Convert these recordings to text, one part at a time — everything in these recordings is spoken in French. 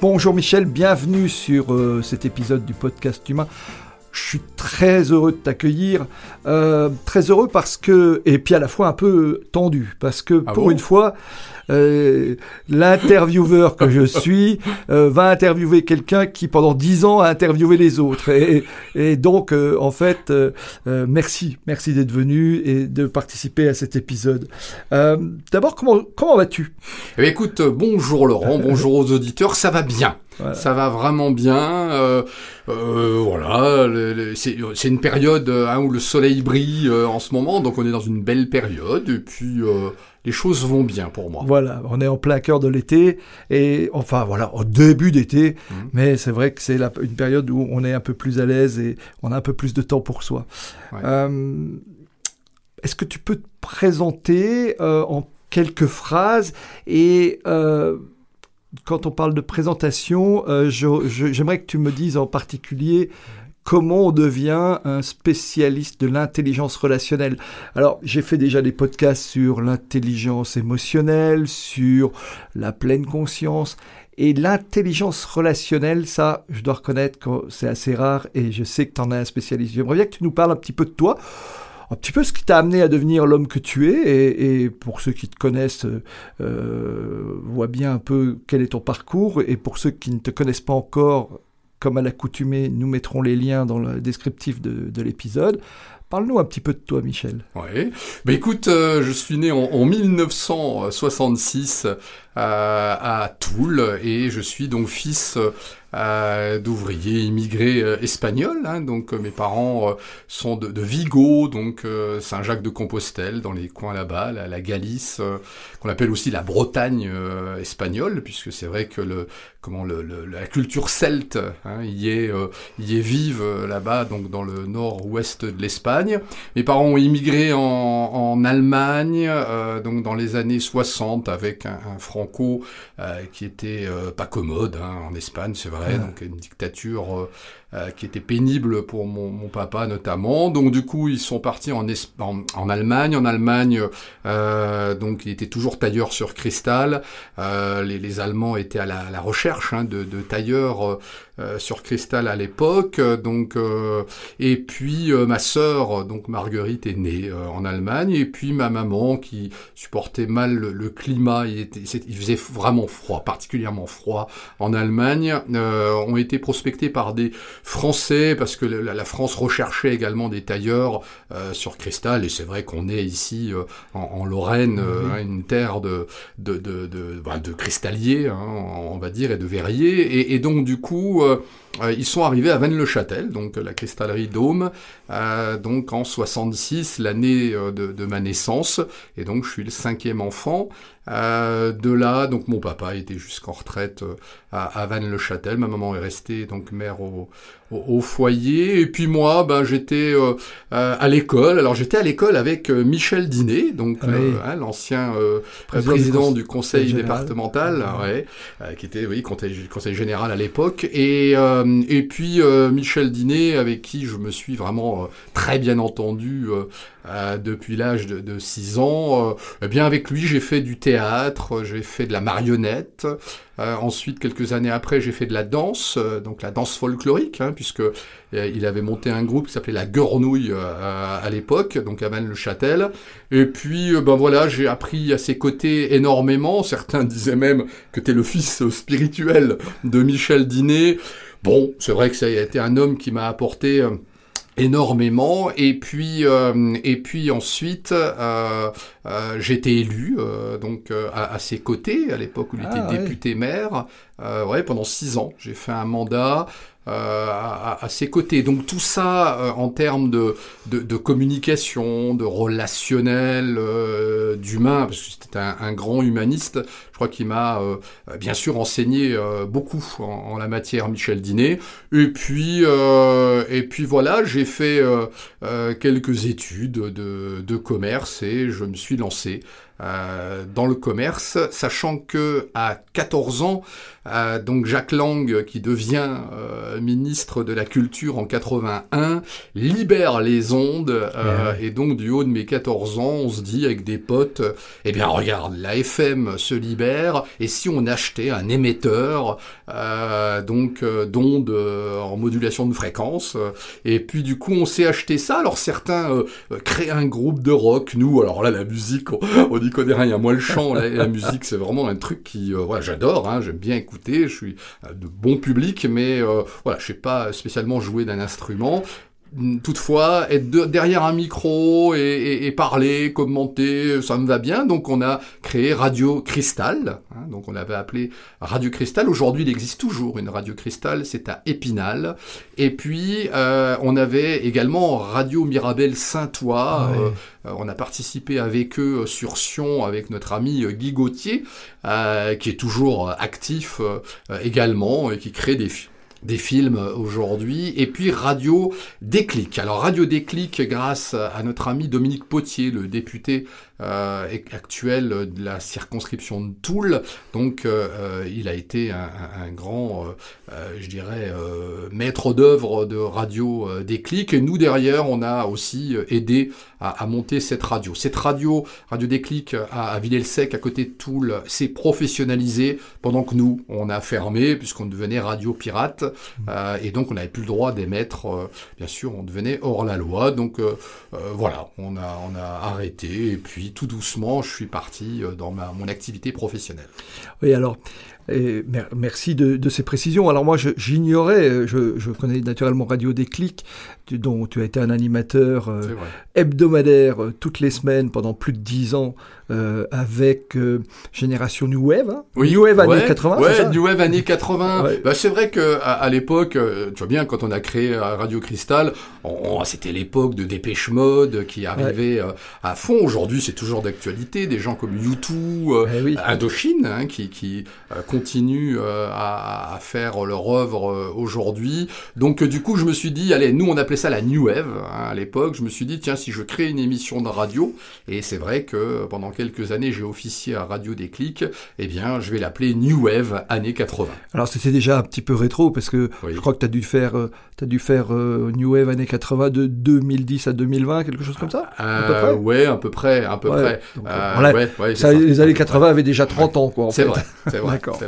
Bonjour Michel, bienvenue sur euh, cet épisode du podcast humain. Je suis très heureux de t'accueillir, euh, très heureux parce que, et puis à la fois un peu tendu, parce que Ah pour bon? une fois, euh, l'intervieweur que je suis euh, va interviewer quelqu'un qui pendant dix ans a interviewé les autres. Et, et donc, euh, en fait, euh, euh, merci, merci d'être venu et de participer à cet épisode. Euh, D'abord, comment, comment vas-tu? Eh écoute, bonjour Laurent, bonjour aux auditeurs, ça va bien. Voilà. Ça va vraiment bien. euh, euh, voilà, c'est une période hein, où le soleil brille euh, en ce moment, donc on est dans une belle période, et puis euh, les choses vont bien pour moi. Voilà, on est en plein cœur de l'été et enfin voilà, au début d'été, Mhm. mais c'est vrai que c'est une période où on est un peu plus à l'aise et on a un peu plus de temps pour soi. Ouais. Euh, Est-ce que tu peux te présenter euh, en quelques phrases et euh, quand on parle de présentation, j'aimerais que tu me dises en particulier comment on devient un spécialiste de l'intelligence relationnelle. Alors, j'ai fait déjà des podcasts sur l'intelligence émotionnelle, sur la pleine conscience. Et l'intelligence relationnelle, ça, je dois reconnaître que c'est assez rare et je sais que tu en as un spécialiste. J'aimerais bien que tu nous parles un petit peu de toi, un petit peu ce qui t'a amené à devenir l'homme que tu es. Et, pour ceux qui te connaissent, euh, voient bien un peu quel est ton parcours. Et pour ceux qui ne te connaissent pas encore, comme à l'accoutumée, nous mettrons les liens dans le descriptif de, de l'épisode. Parle-nous un petit peu de toi, Michel. Ouais. Bah écoute, euh, je suis né en, en 1966 euh, à Toul et je suis donc fils euh, d'ouvriers immigrés euh, espagnols. hein. donc euh, mes parents sont de, de Vigo, donc euh, Saint-Jacques-de-Compostelle, dans les coins là-bas, la, Galice, qu'on appelle aussi la Bretagne espagnole, puisque c'est vrai que le comment la culture celte hein, y est y est vive là-bas, donc dans le nord-ouest de l'Espagne. Mes parents ont immigré en, en Allemagne, donc dans les années 60, avec un, franco qui était pas commode hein, en Espagne, c'est Donc une dictature euh, qui était pénible pour mon, mon papa notamment. Donc du coup, ils sont partis en, Es- en, Allemagne. En Allemagne, euh, donc il était toujours tailleur sur cristal. Euh, les, les Allemands étaient à la, à la recherche hein, de, de tailleurs euh, euh, sur cristal à l'époque. Donc et puis ma sœur, donc Marguerite, est née en Allemagne. Et puis ma maman, qui supportait mal le, le climat, il, était, il faisait vraiment froid, particulièrement froid en Allemagne, ont été prospectés par des Français parce que la, la France recherchait également des tailleurs euh, sur cristal. Et c'est vrai qu'on est ici euh, en, en Lorraine, euh, une terre de de de de, bah, de cristalliers, hein, on va dire, et de verriers. Et, et donc du coup. euh, euh, ils sont arrivés à Vannes-le-Châtel, donc la cristallerie Dôme, euh, donc en 66, l'année de, de ma naissance, et donc je suis le cinquième enfant. Euh, de là, donc mon papa était jusqu'en retraite euh, à, à Vannes-le-Châtel, ma maman est restée donc mère au, au, au foyer, et puis moi, ben j'étais euh, euh, à l'école. Alors j'étais à l'école avec euh, Michel Diné, donc Oui. hein, l'ancien euh, Président président, du conseil départemental, Ouais. ouais, qui était oui conseil, conseil général à l'époque, et euh, et puis euh, Michel Diné avec qui je me suis vraiment euh, très bien entendu euh, depuis l'âge de, de 6 ans. Euh, eh bien avec lui j'ai fait du théâtre, j'ai fait de la marionnette. Euh, ensuite quelques années après j'ai fait de la danse, euh, donc la danse folklorique, hein, puisque euh, il avait monté un groupe qui s'appelait la Gornouille à, l'époque, donc à Vannes-le-Châtel. Et puis, ben voilà, j'ai appris à ses côtés énormément. Certains disaient même que t'es le fils spirituel de Michel Diné. Bon, c'est vrai que ça a été un homme qui m'a apporté énormément et puis euh, et puis ensuite euh, j'ai été élu donc à, ses côtés à l'époque où il était ah, député maire. ouais, pendant six ans, j'ai fait un mandat. Euh, à, ses côtés. Donc tout ça, euh, en termes de, communication, de relationnel, euh, d'humain, parce que c'était un, grand humaniste, je crois qu'il m'a bien sûr enseigné beaucoup en, la matière, Michel Diné. Et puis, voilà, j'ai fait quelques études de, de commerce et je me suis lancé euh, dans le commerce, sachant que à 14 ans, euh, donc Jacques Lang, qui devient euh, ministre de la Culture en 81, libère les ondes, et donc du haut de mes 14 ans, on se dit avec des potes, eh bien regarde, la FM se libère, et si on achetait un émetteur, donc d'ondes en modulation de fréquence, et puis du coup on s'est acheté ça, alors certains créent un groupe de rock, nous, alors là la musique, on, on connaît rien. Moi, le chant, la, la musique, c'est vraiment un truc qui, euh, voilà, j'adore. Hein, J'aime bien écouter. Je suis euh, de bon public, mais euh, voilà, je sais pas spécialement jouer d'un instrument. Toutefois, être derrière un micro et, parler, commenter, ça me va bien. Donc on a créé Radio Cristal. Hein, donc on l'avait appelé Radio Cristal. Aujourd'hui, il existe toujours une Radio Cristal. C'est à Épinal. Et puis euh, on avait également Radio Mirabel Saint-Ouen. Ah euh, on a participé avec eux sur Sion avec notre ami Guy Gauthier, euh, qui est toujours actif également et qui crée des films des films aujourd'hui, et puis Radio Déclic. Alors Radio Déclic, grâce à notre ami Dominique Potier, le député actuel de la circonscription de Toul. Donc, euh, euh, il a été un, un grand, je dirais, maître d'œuvre de Radio Déclic. Et nous, derrière, on a aussi aidé à, à, monter cette radio. Cette radio, Radio Déclic, à, à Villers-le-Sec, à côté de Toul, s'est professionnalisée pendant que nous, on a fermé, puisqu'on devenait radio pirate. et donc, on n'avait plus le droit d'émettre, bien sûr, on devenait hors la loi. Donc, voilà, on a, on a arrêté. Et puis, tout doucement, je suis parti euh, dans mon activité professionnelle. Oui, alors, et merci de, ces précisions. Alors moi, j'ignorais, je, je, connais naturellement Radio Déclic, dont tu as été un animateur euh, hebdomadaire euh, toutes les semaines pendant plus de dix ans euh, avec Génération New Wave. Hein oui, New Wave années 80. Ouais, New Wave années 80. Bah, c'est vrai que à, l'époque, tu vois bien, quand on a créé Radio Cristal, c'était l'époque de Dépêche Mode qui arrivait à fond. Aujourd'hui, c'est toujours d'actualité. Des gens comme U2, eh Indochine, hein, qui, qui continuent euh, à, à, faire leur œuvre euh, aujourd'hui. Donc euh, du coup, je me suis dit, allez, nous on appelait ça la New Wave hein, à l'époque. Je me suis dit, tiens, si je crée une émission de radio, et c'est vrai que pendant quelques années j'ai officié à Radio Déclic, eh bien, je vais l'appeler New Wave années 80. Alors c'était déjà un petit peu rétro parce que je crois que tu as dû faire, as dû faire New Wave années 80 de 2010 à 2020, quelque chose comme ça à peu près? Ouais, à peu près, à peu près. ça, les années 80 avaient déjà 30 ans, quoi. C'est vrai, c'est vrai.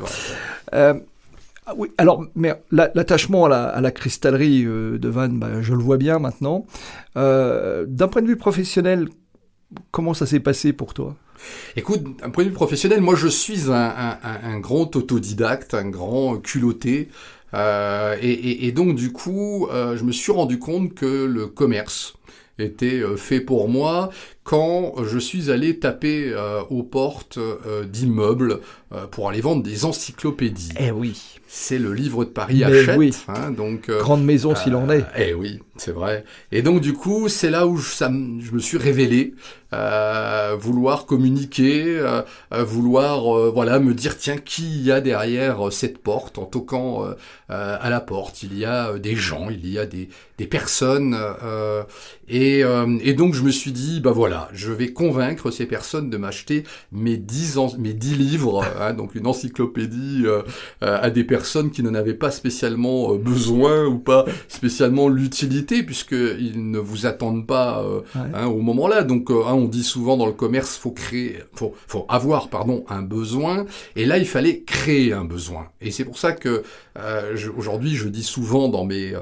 Euh, ah oui, alors, mais l'attachement à la, cristallerie euh, de Vannes, bah, je le vois bien maintenant. Euh, d'un point de vue professionnel, comment ça s'est passé pour toi? Écoute, d'un point de vue professionnel, moi je suis un, grand autodidacte, un grand culotté. et, donc du coup, je me suis rendu compte que le commerce était fait pour moi quand je suis allé taper aux portes d'immeubles euh, pour aller vendre des encyclopédies. Eh oui. C'est le livre de Paris achète. Oui. Hein, donc euh, grande maison s'il en est. Eh oui, c'est vrai. Et donc du coup, c'est là où je, ça, je, me suis révélé, euh, vouloir communiquer, euh, vouloir voilà me dire tiens qui y a derrière cette porte en toquant à la porte. Il y a des gens, il y a des, des personnes et, et donc je me suis dit bah voilà, je vais convaincre ces personnes de m'acheter mes dix mes dix livres Hein, donc une encyclopédie euh, euh, à des personnes qui n'en avaient pas spécialement euh, besoin ou pas spécialement l'utilité, puisqu'ils ne vous attendent pas hein, au moment-là. Donc hein, on dit souvent dans le commerce, faut créer, faut, faut avoir pardon un besoin, et là il fallait créer un besoin. Et c'est pour ça que aujourd'hui je dis souvent dans mes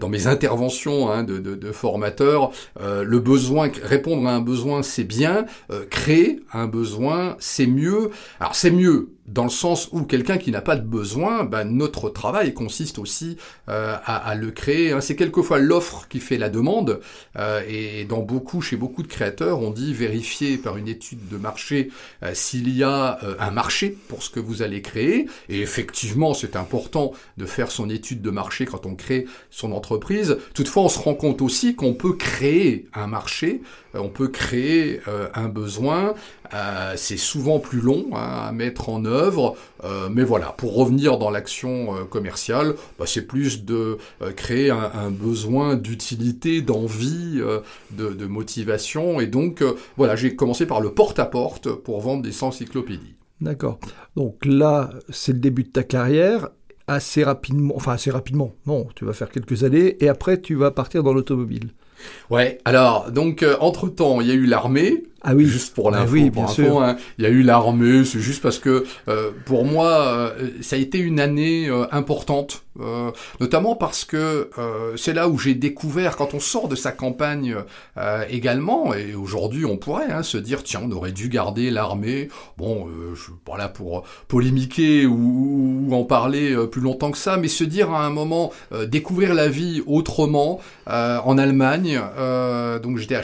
dans mes interventions de, de, de, formateurs, le besoin, répondre à un besoin c'est bien, créer un besoin c'est mieux. Alors c'est mieux dans le sens où quelqu'un qui n'a pas de besoin, ben, notre travail consiste aussi euh, à, à, le créer. Hein. C'est quelquefois l'offre qui fait la demande, euh, et dans beaucoup, chez beaucoup de créateurs, on dit vérifier par une étude de marché euh, s'il y a un marché pour ce que vous allez créer. Et effectivement, c'est important de faire son étude de marché quand on crée son entreprise. Toutefois, on se rend compte aussi qu'on peut créer un marché, on peut créer un besoin. c'est souvent plus long hein, à mettre en œuvre euh, mais voilà, pour revenir dans l'action euh, commerciale, bah, c'est plus de euh, créer un, besoin d'utilité, d'envie, de, motivation. Et donc, voilà, j'ai commencé par le porte-à-porte pour vendre des encyclopédies. D'accord. Donc là, c'est le début de ta carrière assez rapidement, enfin assez rapidement, non, tu vas faire quelques années et après tu vas partir dans l'automobile. Ouais, alors donc entre temps il y a eu l'armée, ah oui. Juste pour l'info. Ah oui, bien sûr. Hein. Il y a eu l'armée, c'est juste parce que euh, pour moi, euh, ça a été une année euh, importante, notamment parce que c'est là où j'ai découvert, quand on sort de sa campagne également, et aujourd'hui on pourrait hein, se dire, tiens, on aurait dû garder l'armée. Bon, je suis pas là pour polémiquer ou, ou, en parler plus longtemps que ça, mais se dire à un moment, découvrir la vie autrement en Allemagne. donc j'étais à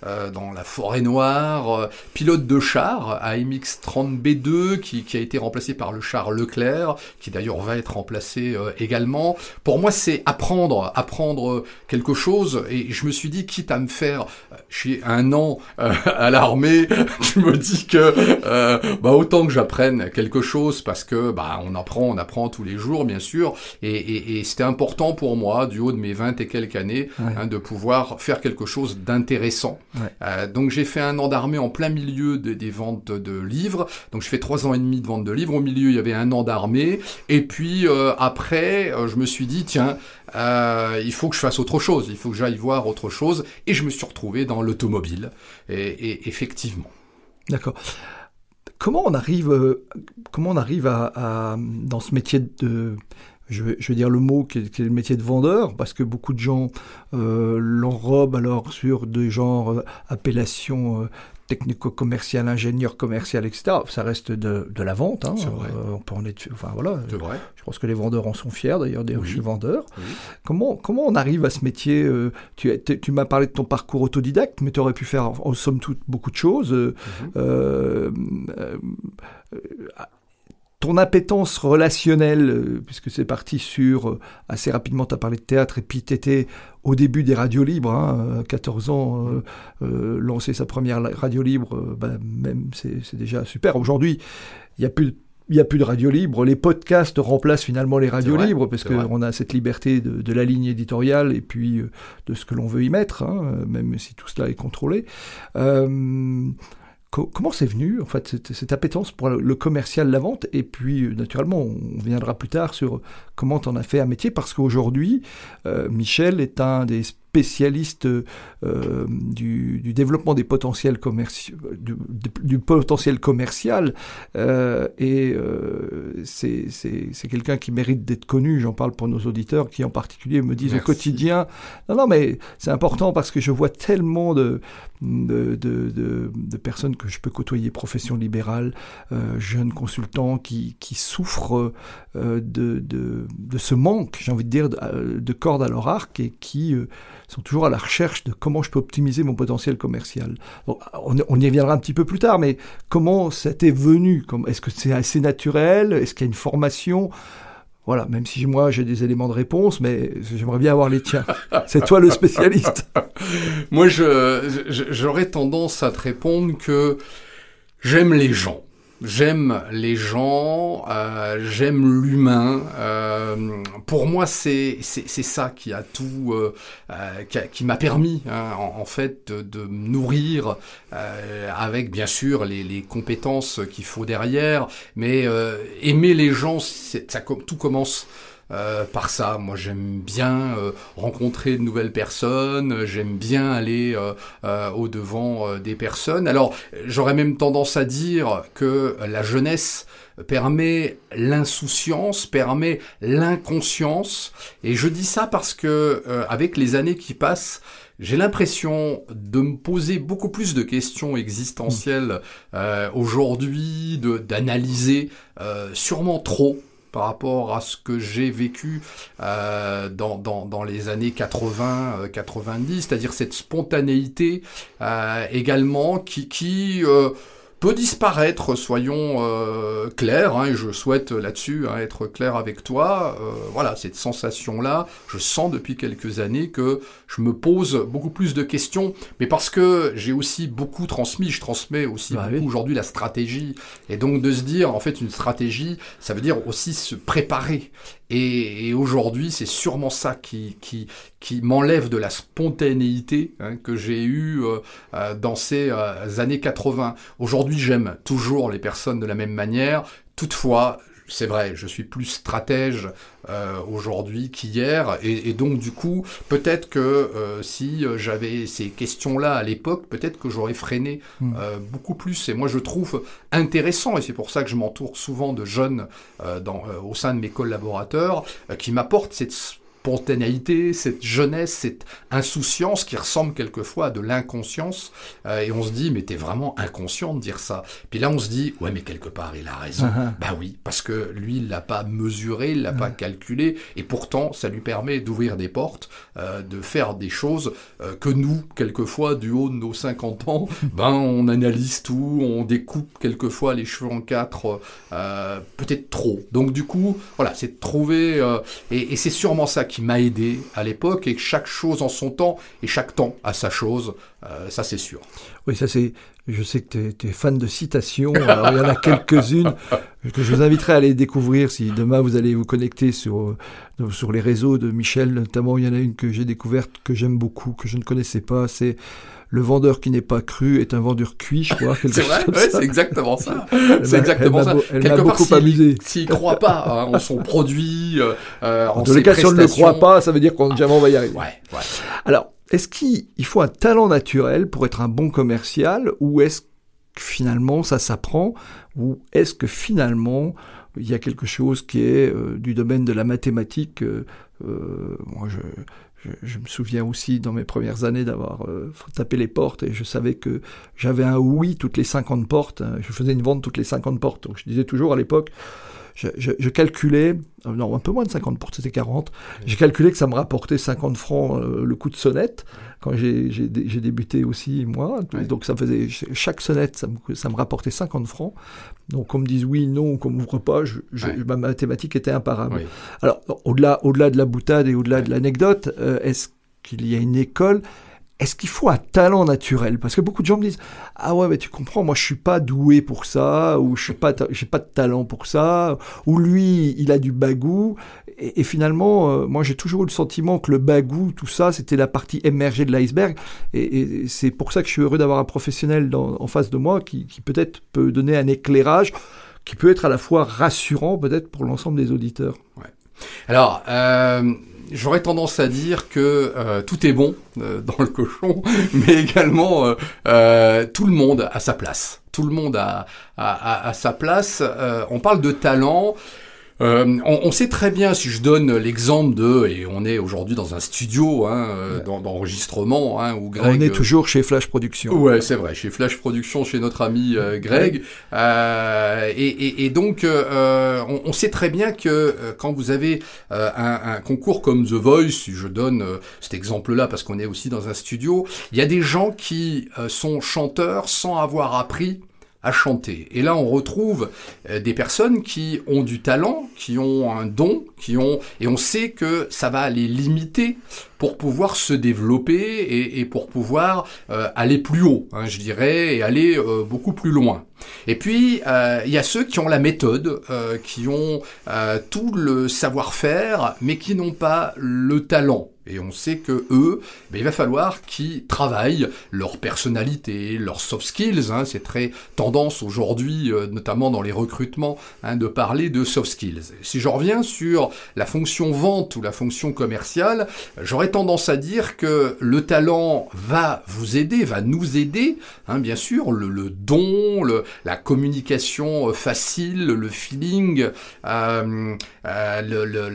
Stettin, dans la Forêt Noire, euh, pilote de char AMX 30B2 qui, qui, a été remplacé par le char Leclerc, qui d'ailleurs va être remplacé euh, également. Pour moi, c'est apprendre, apprendre quelque chose. Et je me suis dit, quitte à me faire chez un an euh, à l'armée, je me dis que bah, autant que j'apprenne quelque chose parce que bah, on apprend, on apprend tous les jours, bien sûr. Et, et, et c'était important pour moi, du haut de mes 20 et quelques années, hein, de pouvoir faire quelque chose d'intéressant. Ouais. donc donc j'ai fait un an d'armée en plein milieu des ventes de livres. Donc je fais trois ans et demi de vente de livres. Au milieu, il y avait un an d'armée. Et puis euh, après, euh, je me suis dit, tiens, euh, il faut que je fasse autre chose. Il faut que j'aille voir autre chose. Et je me suis retrouvé dans l'automobile. Et, effectivement. D'accord. Comment on arrive, comment on arrive à, dans ce métier de je vais, dire le mot qui est, le métier de vendeur, parce que beaucoup de gens euh, l'enrobent alors sur des genres euh, appellations euh, technico-commercial, ingénieur commercial, etc. Ça reste de, de la vente. Hein. Euh, on peut en être, enfin voilà. Vrai. Je pense que les vendeurs en sont fiers d'ailleurs. D'ailleurs, je suis vendeur. Comment comment on arrive à ce métier euh, Tu, tu m'as parlé de ton parcours autodidacte, mais tu aurais pu faire en somme toute beaucoup de choses. Euh, mhm ton appétence relationnelle, euh, puisque c'est parti sur, euh, assez rapidement, tu as parlé de théâtre, et puis tu étais au début des radios libres, hein, 14 ans, euh, lancer sa première radio libre, bah, même c'est déjà super. Aujourd'hui, il n'y a plus il n'y a plus de radio libre. Les podcasts remplacent finalement les radios libres parce qu'on a cette liberté de, la ligne éditoriale et puis de ce que l'on veut y mettre, hein, même si tout cela est contrôlé. Euh, comment c'est venu, en fait, cette, cette appétence pour le commercial, la vente? Et puis, euh, naturellement, on viendra plus tard sur comment en as fait un métier, parce qu'aujourd'hui, euh, Michel est un des spécialiste euh, du, développement des potentiels commerciaux, du, potentiel commercial, euh, et euh, c'est quelqu'un qui mérite d'être connu. J'en parle pour nos auditeurs qui en particulier me disent au quotidien, non, non, mais c'est important parce que je vois tellement de, de, de, de, personnes que je peux côtoyer, profession libérale, jeunes consultants qui, qui souffrent de, de, de, ce manque, j'ai envie de dire, de, cordes à leur arc et qui sont toujours à la recherche de comment je peux optimiser mon potentiel commercial. on, y reviendra un petit peu plus tard, mais comment ça t'est venu? Est-ce que c'est assez naturel? Est-ce qu'il y a une formation? Voilà, même si moi j'ai des éléments de réponse, mais j'aimerais bien avoir les tiens. C'est toi le spécialiste. moi, j'aurais tendance à te répondre que j'aime les gens. J'aime les gens, euh, j'aime l'humain. Euh, pour moi, c'est ça qui a tout, euh, euh qui, m'a permis, hein, en, fait, de, me nourrir euh, avec bien sûr les, compétences qu'il faut derrière, mais aimer les gens, ça tout commence euh, par ça. Moi, j'aime bien euh, rencontrer de nouvelles personnes, j'aime bien aller euh, au devant des personnes. Alors, j'aurais même tendance à dire que la jeunesse permet l'insouciance, permet l'inconscience. Et je dis ça parce que avec les années qui passent, j'ai l'impression de me poser beaucoup plus de questions existentielles euh, aujourd'hui, d'analyser euh, sûrement trop par rapport à ce que j'ai vécu euh, dans, dans, dans, les années 80, 90, euh, c'est-à-dire cette spontanéité euh, également qui, qui euh, peut disparaître, soyons euh, clairs, hein, et je souhaite là-dessus hein, être clair avec toi. Euh, voilà, cette sensation-là, je sens depuis quelques années que je me pose beaucoup plus de questions, mais parce que j'ai aussi beaucoup transmis, je transmets aussi bah beaucoup aujourd'hui la stratégie, et donc de se dire, en fait, une stratégie, ça veut dire aussi se préparer. Et, et aujourd'hui, c'est sûrement ça qui, qui, qui m'enlève de la spontanéité hein, que j'ai eue euh, euh dans ces euh, années 80. Aujourd'hui, j'aime toujours les personnes de la même manière. Toutefois, c'est vrai, je suis plus stratège euh, aujourd'hui qu'hier, et, et, donc du coup, peut-être que euh, si j'avais ces questions-là à l'époque, peut-être que j'aurais freiné hmm. euh, beaucoup plus. Et moi, je trouve intéressant, et c'est pour ça que je m'entoure souvent de jeunes euh, dans, euh, au sein de mes collaborateurs, qui m'apportent cette spontanéité, cette jeunesse, cette insouciance qui ressemble quelquefois à de l'inconscience. Euh, et on se dit, mais t'es vraiment inconscient de dire ça. Puis là, on se dit, ouais, mais quelque part, il a raison. Bah oui, parce que lui, il l'a pas mesuré, il l'a pas calculé, et pourtant, ça lui permet d'ouvrir des portes, euh, de faire des choses euh, que nous, quelquefois, du haut de nos 50 ans, ben, on analyse tout, on découpe quelquefois les cheveux en quatre, peut-être trop. Donc du coup, voilà, c'est de trouver, et, et c'est sûrement ça qui m'a aidé à l'époque et chaque chose en son temps et chaque temps a sa chose, euh, ça c'est sûr. Oui, ça c'est. Je sais que tu es, fan de citations. Alors, il y en a quelques-unes que je vous inviterai à aller découvrir si demain vous allez vous connecter sur, sur les réseaux de Michel. Notamment, il y en a une que j'ai découverte que j'aime beaucoup, que je ne connaissais pas. C'est le vendeur qui n'est pas cru est un vendeur cuit, je crois. c'est vrai, ouais, c'est exactement ça. C'est exactement ça. Elle si, amusé. S'il croit pas hein, en son produit, euh, en, en tous les cas, si on ne le croit pas, ça veut dire qu'on ah, jamais on va y arriver. Ouais, ouais. Alors, est-ce qu'il faut un talent naturel pour être un bon commercial ou est-ce que finalement ça s'apprend ou est-ce que finalement il y a quelque chose qui est euh, du domaine de la mathématique euh, euh, moi je, je, je, me souviens aussi dans mes premières années d'avoir euh, tapé les portes et je savais que j'avais un oui toutes les 50 portes. Hein, je faisais une vente toutes les 50 portes. Donc je disais toujours à l'époque, je, je, je, calculais, euh, non, un peu moins de 50 portes, c'était 40. J'ai calculé que ça me rapportait 50 francs euh, le coup de sonnette quand j'ai débuté aussi, moi. Ouais. Donc ça faisait, chaque sonnette, ça me, ça me, rapportait 50 francs. Donc qu'on me dise oui, non, qu'on m'ouvre pas, je, ouais. ma mathématique était imparable. Oui. Alors, au-delà au -delà de la boutade et au-delà de l'anecdote, euh, est-ce qu'il y a une école est-ce qu'il faut un talent naturel? Parce que beaucoup de gens me disent ah ouais mais tu comprends moi je suis pas doué pour ça ou je suis pas j'ai pas de talent pour ça ou lui il a du bagou et, finalement euh, moi j'ai toujours eu le sentiment que le bagou tout ça c'était la partie émergée de l'iceberg et, c'est pour ça que je suis heureux d'avoir un professionnel en face de moi qui, qui peut-être peut donner un éclairage qui peut être à la fois rassurant peut-être pour l'ensemble des auditeurs. Ouais. Alors, euh, j'aurais tendance à dire que euh, tout est bon euh, dans le cochon, mais également euh, tout le monde a sa place. Tout le monde a, sa place. On parle de talent. Euh, on, on, sait très bien, si je donne l'exemple de, et on est aujourd'hui dans un studio hein, ouais. d'enregistrement, hein, où Greg... On est toujours chez Flash Production. Ouais, c'est vrai, chez Flash Production, chez notre ami euh, Greg. Euh, et, et, et, donc, euh, on, on, sait très bien que euh, quand vous avez un, un, concours comme The Voice, si je donne cet exemple-là, parce qu'on est aussi dans un studio, il y a des gens qui sont chanteurs sans avoir appris à chanter. Et là, on retrouve euh, des personnes qui ont du talent, qui ont un don, qui ont et on sait que ça va les limiter pour pouvoir se développer et, pour pouvoir euh, aller plus haut, hein, je dirais, et aller euh, beaucoup plus loin. Et puis, il y a ceux qui ont la méthode, qui ont tout le savoir-faire, mais qui n'ont pas le talent. Et on sait que eux, ben, il va falloir qu'ils travaillent leur personnalité, leurs soft skills. Hein, c'est très tendance aujourd'hui, euh, notamment dans les recrutements, hein, de parler de soft skills. Si je reviens sur la fonction vente ou la fonction commerciale, j'aurais tendance à dire que le talent va vous aider, va nous aider, hein, bien sûr, le, don, la communication euh, facile, le feeling, euh,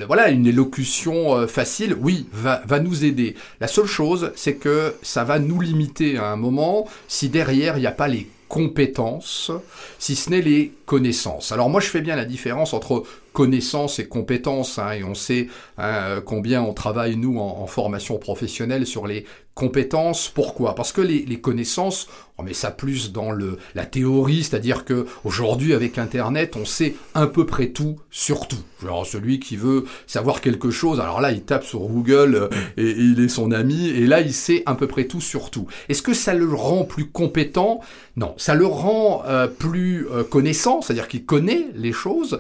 voilà, une élocution facile, oui, va va nous aider. La seule chose, c'est que ça va nous limiter à un moment si derrière il n'y a pas les compétences, si ce n'est les connaissances. Alors moi je fais bien la différence entre connaissances et compétences, hein, et on sait hein, combien on travaille nous en, formation professionnelle sur les compétences. Pourquoi? Parce que les, les, connaissances, on met ça plus dans le, la théorie, c'est-à-dire que aujourd'hui avec Internet, on sait un peu près tout sur tout. Genre celui qui veut savoir quelque chose, alors là il tape sur Google euh, et, il est son ami, et là il sait un peu près tout sur tout. Est-ce que ça le rend plus compétent? Non, ça le rend euh, plus euh, connaissant, c'est-à-dire qu'il connaît les choses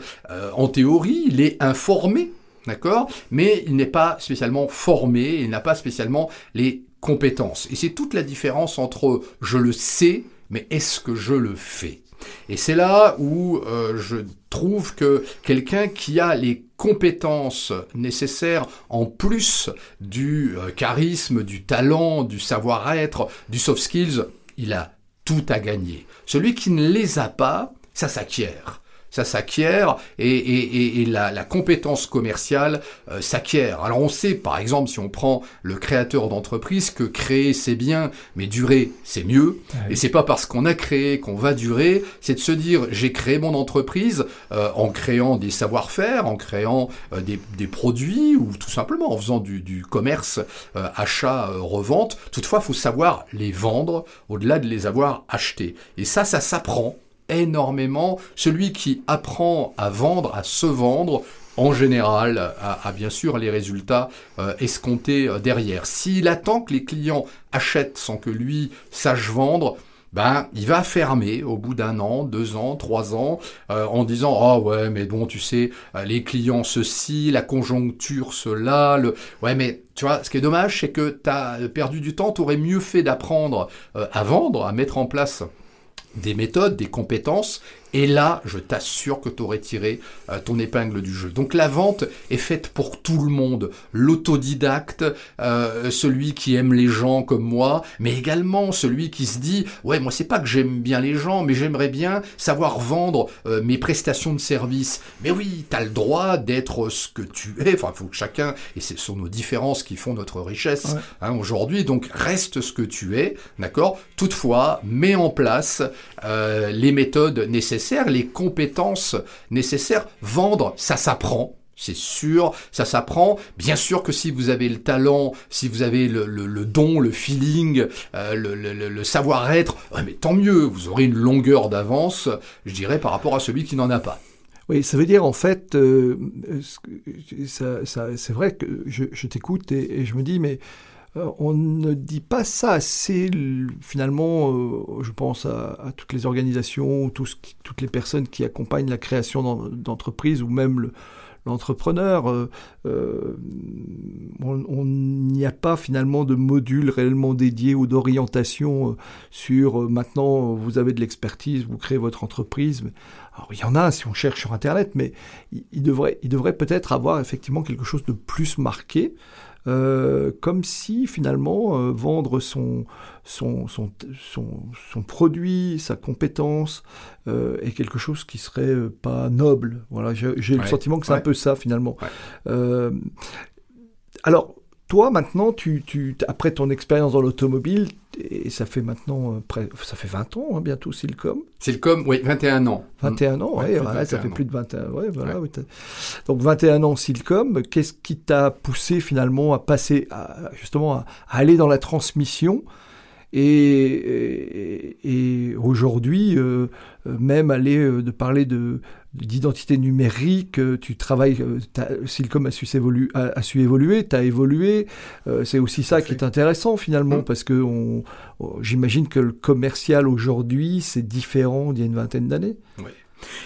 en théorie, il est informé D'accord? Mais il n'est pas spécialement formé, il n'a pas spécialement les Et c'est toute la différence entre je le sais, mais est-ce que je le fais? Et c'est là où euh, je trouve que quelqu'un qui a les compétences nécessaires en plus du euh, charisme, du talent, du savoir-être, du soft skills, il a tout à gagner. Celui qui ne les a pas, ça s'acquiert ça s'acquiert et, la, compétence commerciale euh, s'acquiert. Alors on sait, par exemple, si on prend le créateur d'entreprise, que créer c'est bien, mais durer c'est mieux. Ah et c'est pas parce qu'on a créé qu'on va durer, c'est de se dire j'ai créé mon entreprise euh, en créant des savoir-faire, en créant euh, des, produits ou tout simplement en faisant du, du commerce, achat, revente. Toutefois, il faut savoir les vendre au-delà de les avoir achetés. Et ça, ça s'apprend énormément. Celui qui apprend à vendre, à se vendre, en général, a, bien sûr les résultats euh, escomptés euh, derrière. S'il attend que les clients achètent sans que lui sache vendre, ben, il va fermer au bout d'un an, deux ans, trois ans, euh, en disant ah ouais mais bon tu sais les clients ceci, la conjoncture cela, le ouais mais tu vois ce qui est dommage c'est que tu as perdu du temps, tu aurais mieux fait d'apprendre à vendre, à mettre en place des méthodes, des compétences et là, je t'assure que tu aurais tiré euh, ton épingle du jeu. Donc la vente est faite pour tout le monde. L'autodidacte, euh, celui qui aime les gens comme moi, mais également celui qui se dit, ouais, moi c'est pas que j'aime bien les gens, mais j'aimerais bien savoir vendre euh, mes prestations de service. Mais oui, tu as le droit d'être ce que tu es. Enfin, il faut que chacun, et ce sont nos différences qui font notre richesse hein, aujourd'hui, donc reste ce que tu es, d'accord? Toutefois, mets en place les méthodes nécessaires les compétences nécessaires. Vendre, ça s'apprend. C'est sûr, ça s'apprend. Bien sûr que si vous avez le talent, si vous avez le, don, le feeling, euh, le, savoir-être, mais tant mieux, vous aurez une longueur d'avance, je dirais, par rapport à celui qui n'en a pas. Oui, ça veut dire en fait, euh, c'est vrai que je, t'écoute et, je me dis, mais on ne dit pas ça assez, finalement, euh, je pense à, toutes les organisations, toutes les personnes qui accompagnent la création d'entreprises ou même l'entrepreneur. Euh, on n'y a pas finalement de module réellement dédié ou d'orientation sur maintenant vous avez de l'expertise, vous créez votre entreprise. Alors il y en a si on cherche sur Internet, mais il devrait peut-être avoir effectivement quelque chose de plus marqué. Euh, comme si finalement euh, vendre son, son, son, son, produit, sa compétence euh, est quelque chose qui serait pas noble. Voilà, j'ai le sentiment que c'est un peu ça finalement. alors, toi, maintenant, tu, tu, après ton expérience dans l'automobile, et ça fait maintenant, euh, ça fait 20 ans hein, bientôt, Silcom. Silcom, oui, 21 ans. 21 ans, oui, ça fait plus de 21 ouais, voilà, Donc 21 ans Silcom, qu'est-ce qui t'a poussé finalement à passer, à, justement, à, aller dans la transmission et, et, aujourd'hui, euh, même aller euh, de parler de d'identité numérique, euh, tu travailles, Silcom a su, évoluer, a, su évoluer, tu as évolué, c'est aussi ça qui est intéressant finalement, mmh. parce que on, j'imagine que le commercial aujourd'hui, c'est différent d'il y a une vingtaine d'années. Oui.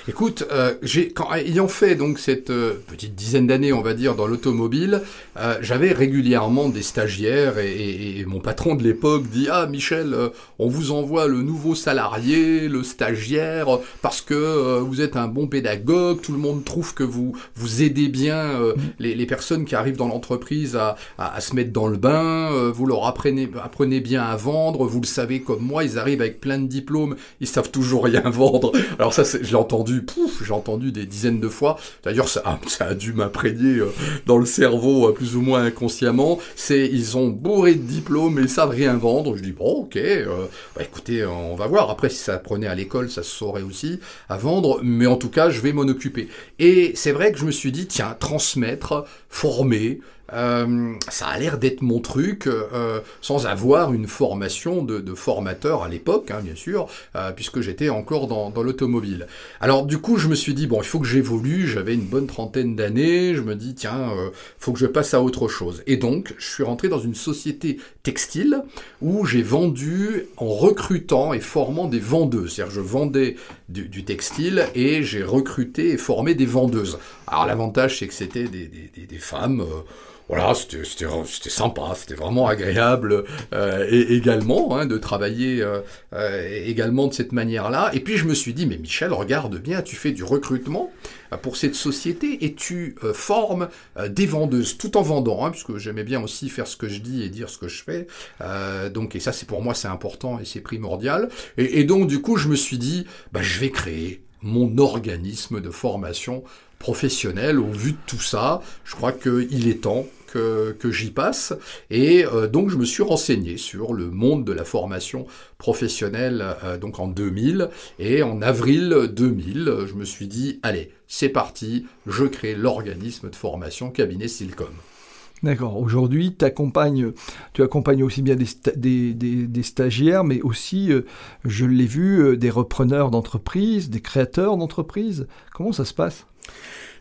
Écoute, euh, quand, ayant fait donc cette euh, petite dizaine d'années, on va dire, dans l'automobile, euh, j'avais régulièrement des stagiaires et, mon patron de l'époque dit ah Michel, euh, on vous envoie le nouveau salarié, le stagiaire, parce que vous êtes un bon pédagogue, tout le monde trouve que vous vous aidez bien mm. les, les, personnes qui arrivent dans l'entreprise à, à, à, se mettre dans le bain, vous leur apprenez apprenez bien à vendre, vous le savez comme moi, ils arrivent avec plein de diplômes, ils savent toujours rien vendre. Alors ça, je l'ai pouf, j'ai entendu des dizaines de fois. D'ailleurs, ça, a dû m'imprégner dans le cerveau plus ou moins inconsciemment. C'est ils ont bourré de diplômes et ils savent rien vendre. Je dis bon, ok, bah, écoutez, on va voir. Après, si ça apprenait à l'école, ça se saurait aussi à vendre. Mais en tout cas, je vais m'en occuper. Et c'est vrai que je me suis dit, tiens, transmettre, former, euh, ça a l'air d'être mon truc, euh, sans avoir une formation de, de formateur à l'époque, hein, bien sûr, euh, puisque j'étais encore dans, dans l'automobile. Alors du coup, je me suis dit bon, il faut que j'évolue. J'avais une bonne trentaine d'années. Je me dis tiens, euh, faut que je passe à autre chose. Et donc, je suis rentré dans une société textile où j'ai vendu en recrutant et formant des vendeuses. C'est-à-dire, je vendais du, du textile et j'ai recruté et formé des vendeuses. Alors l'avantage, c'est que c'était des, des, des, des femmes. Voilà, c'était sympa, c'était vraiment agréable euh, également hein, de travailler euh, euh, également de cette manière-là. Et puis je me suis dit, mais Michel, regarde bien, tu fais du recrutement pour cette société et tu euh, formes euh, des vendeuses tout en vendant, hein, puisque j'aimais bien aussi faire ce que je dis et dire ce que je fais. donc et ça c'est pour moi c'est important et c'est primordial. Et, et, donc du coup je me suis dit, bah, je vais créer mon organisme de formation professionnelle au vu de tout ça. Je crois qu'il est temps que, que j'y passe. Et euh, donc je me suis renseigné sur le monde de la formation professionnelle euh, donc en 2000. Et en avril 2000, je me suis dit, allez, c'est parti, je crée l'organisme de formation cabinet Silcom. D'accord. Aujourd'hui, tu accompagnes aussi bien des, des, des, des stagiaires, mais aussi, euh, je l'ai vu, euh, des repreneurs d'entreprises, des créateurs d'entreprises. Comment ça se passe?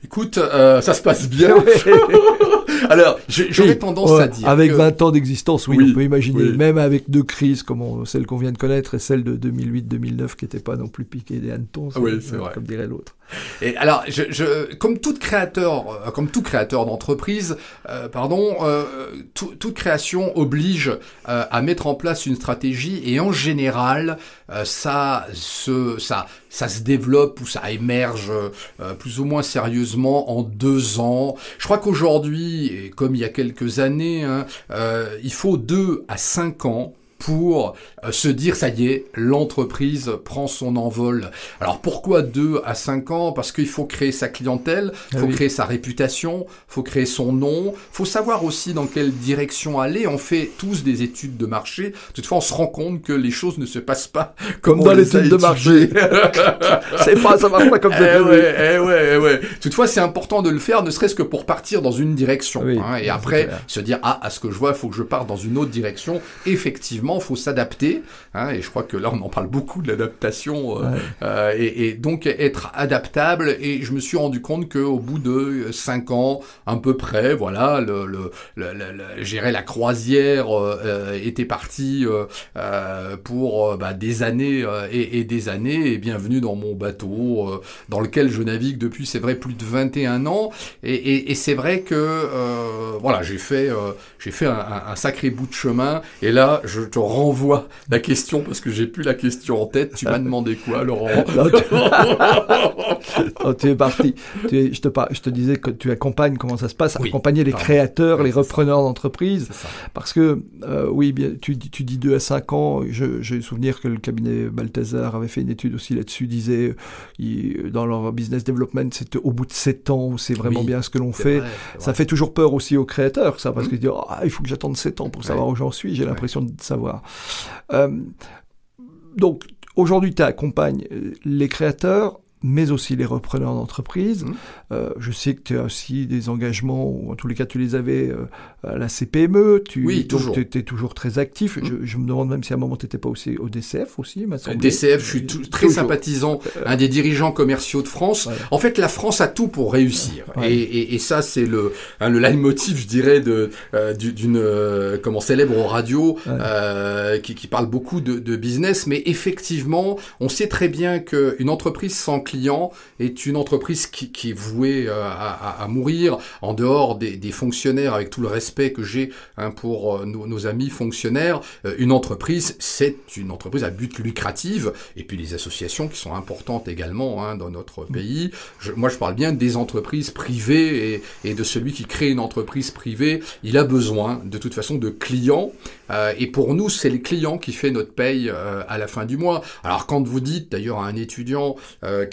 Écoute, euh, ça se passe bien. Alors, j'aurais oui, tendance ouais, à dire. Avec que... 20 ans d'existence, oui, oui, on peut imaginer. Oui. Même avec deux crises comme celle qu'on vient de connaître et celle de 2008-2009 qui n'était pas non plus piquée des hannetons, vrai. comme dirait l'autre. Et alors, je, je, comme tout créateur, euh, comme tout créateur d'entreprise, euh, pardon, euh, tout, toute création oblige à mettre en place une stratégie et en général, ça se, ça, ça se développe ou ça émerge plus ou moins sérieusement en deux ans. Je crois qu'aujourd'hui, comme il y a quelques années, hein, il faut deux à cinq ans pour euh, se dire ça y est, l'entreprise prend son envol. Alors pourquoi 2 à 5 ans? Parce qu'il faut créer sa clientèle, il faut ah oui. créer sa réputation, faut créer son nom, faut savoir aussi dans quelle direction aller. On fait tous des études de marché. Toutefois, on se rend compte que les choses ne se passent pas comme, dans les études de marché. c'est pas ça marche pas comme ça. Eh ouais, eh ouais, eh ouais. Toutefois, c'est important de le faire, ne serait-ce que pour partir dans une direction. Oui, hein, et après, se dire ah, à ce que je vois, il faut que je parte dans une autre direction. Effectivement, il faut s'adapter. Hein, et je crois que là, on en parle beaucoup de l'adaptation. Euh, ouais. euh, et, et, donc être adaptable. Et je me suis rendu compte qu'au bout de cinq ans, à peu près, voilà, le, le, le, le la croisière euh, était partie euh, pour bah, des années et, et, des années. Et bienvenue dans mon bateau, dans lequel je navigue depuis, c'est vrai, plus de 21 ans. Et, et c'est vrai que voilà, j'ai fait, j'ai fait un, un, sacré bout de chemin. Et là, je te renvoie la question parce que j'ai plus la question en tête. Tu m'as demandé quoi, Laurent non, tu... oh, tu... es parti. Tu es... je, te par... je te disais que tu accompagnes, comment ça se passe, oui, accompagner les pardon. créateurs, oui, les repreneurs d'entreprise. Parce que, euh, oui, bien, tu, tu dis 2 à 5 ans. J'ai le souvenir que le cabinet Balthazar avait fait une étude aussi là-dessus, disait il, dans leur business development, c'est au bout de 7 ans où c'est vraiment oui, bien ce que l'on fait. Vrai, ça fait toujours peur aussi aux créateurs, ça, parce mmh. qu'ils disent oh, il faut que j'attende 7 ans pour savoir où j'en suis. J'ai l'impression de savoir. Euh, donc, aujourd'hui, tu accompagnes les créateurs, mais aussi les repreneurs d'entreprise. Mmh. Euh, je sais que tu as aussi des engagements, ou en tous les cas tu les avais euh, à la CPME, tu oui, toujours. étais toujours très actif. Mmh. Je, je, me demande même si à un moment tu n'étais pas aussi au DCF aussi, m'a DCF, je suis tout, très toujours. sympathisant, un des dirigeants commerciaux de France. Ouais. En fait, la France a tout pour réussir. Ouais. Et, et, et, ça, c'est le, hein, le leitmotiv, je dirais, de euh, d'une euh, comment célèbre radio ouais. Euh, qui, qui, parle beaucoup de, de, business. Mais effectivement, on sait très bien qu'une entreprise sans client est une entreprise qui, est vouée euh, à, mourir en dehors des, fonctionnaires, avec tout le respect que j'ai hein, pour euh, nos, amis fonctionnaires. Euh, une entreprise, c'est une entreprise à but lucratif, et puis les associations qui sont importantes également hein, dans notre pays. Moi, je parle bien des entreprises privées et, de celui qui crée une entreprise privée. Il a besoin, de toute façon, de clients. Et pour nous, c'est le client qui fait notre paye à la fin du mois. Alors, quand vous dites, d'ailleurs, à un étudiant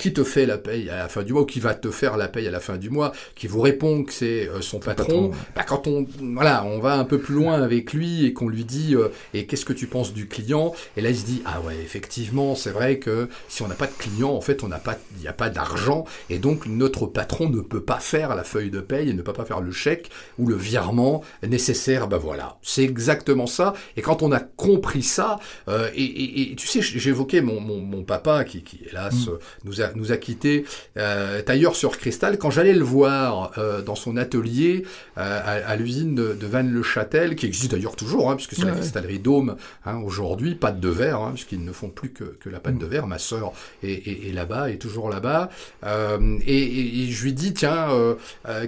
qui te fait la paye à la fin du mois ou qui va te faire la paye à la fin du mois, qui vous répond que c'est son patron, bah, quand on voilà, on va un peu plus loin avec lui et qu'on lui dit et qu'est-ce que tu penses du client? Et là il se dit ah ouais effectivement c'est vrai que si on n'a pas de client en fait on n'a pas il n'y a pas d'argent et donc notre patron ne peut pas faire la feuille de paye et ne peut pas faire le chèque ou le virement nécessaire. Ben voilà, c'est exactement ça. Et quand on a compris ça, euh, et, tu sais, j'évoquais mon, mon, papa qui, qui hélas mm. nous a nous a quitté euh, tailleur sur cristal. Quand j'allais le voir euh, dans son atelier à, l'usine de, de Vannes-le-Châtel, qui existe d'ailleurs toujours, hein, puisque c'est la cristallerie Dôme hein, aujourd'hui, pâte de verre, hein, puisqu'ils ne font plus que, que la pâte mm. de verre. Ma sœur est, est, là-bas, est toujours là-bas. Et, et, je lui dis tiens,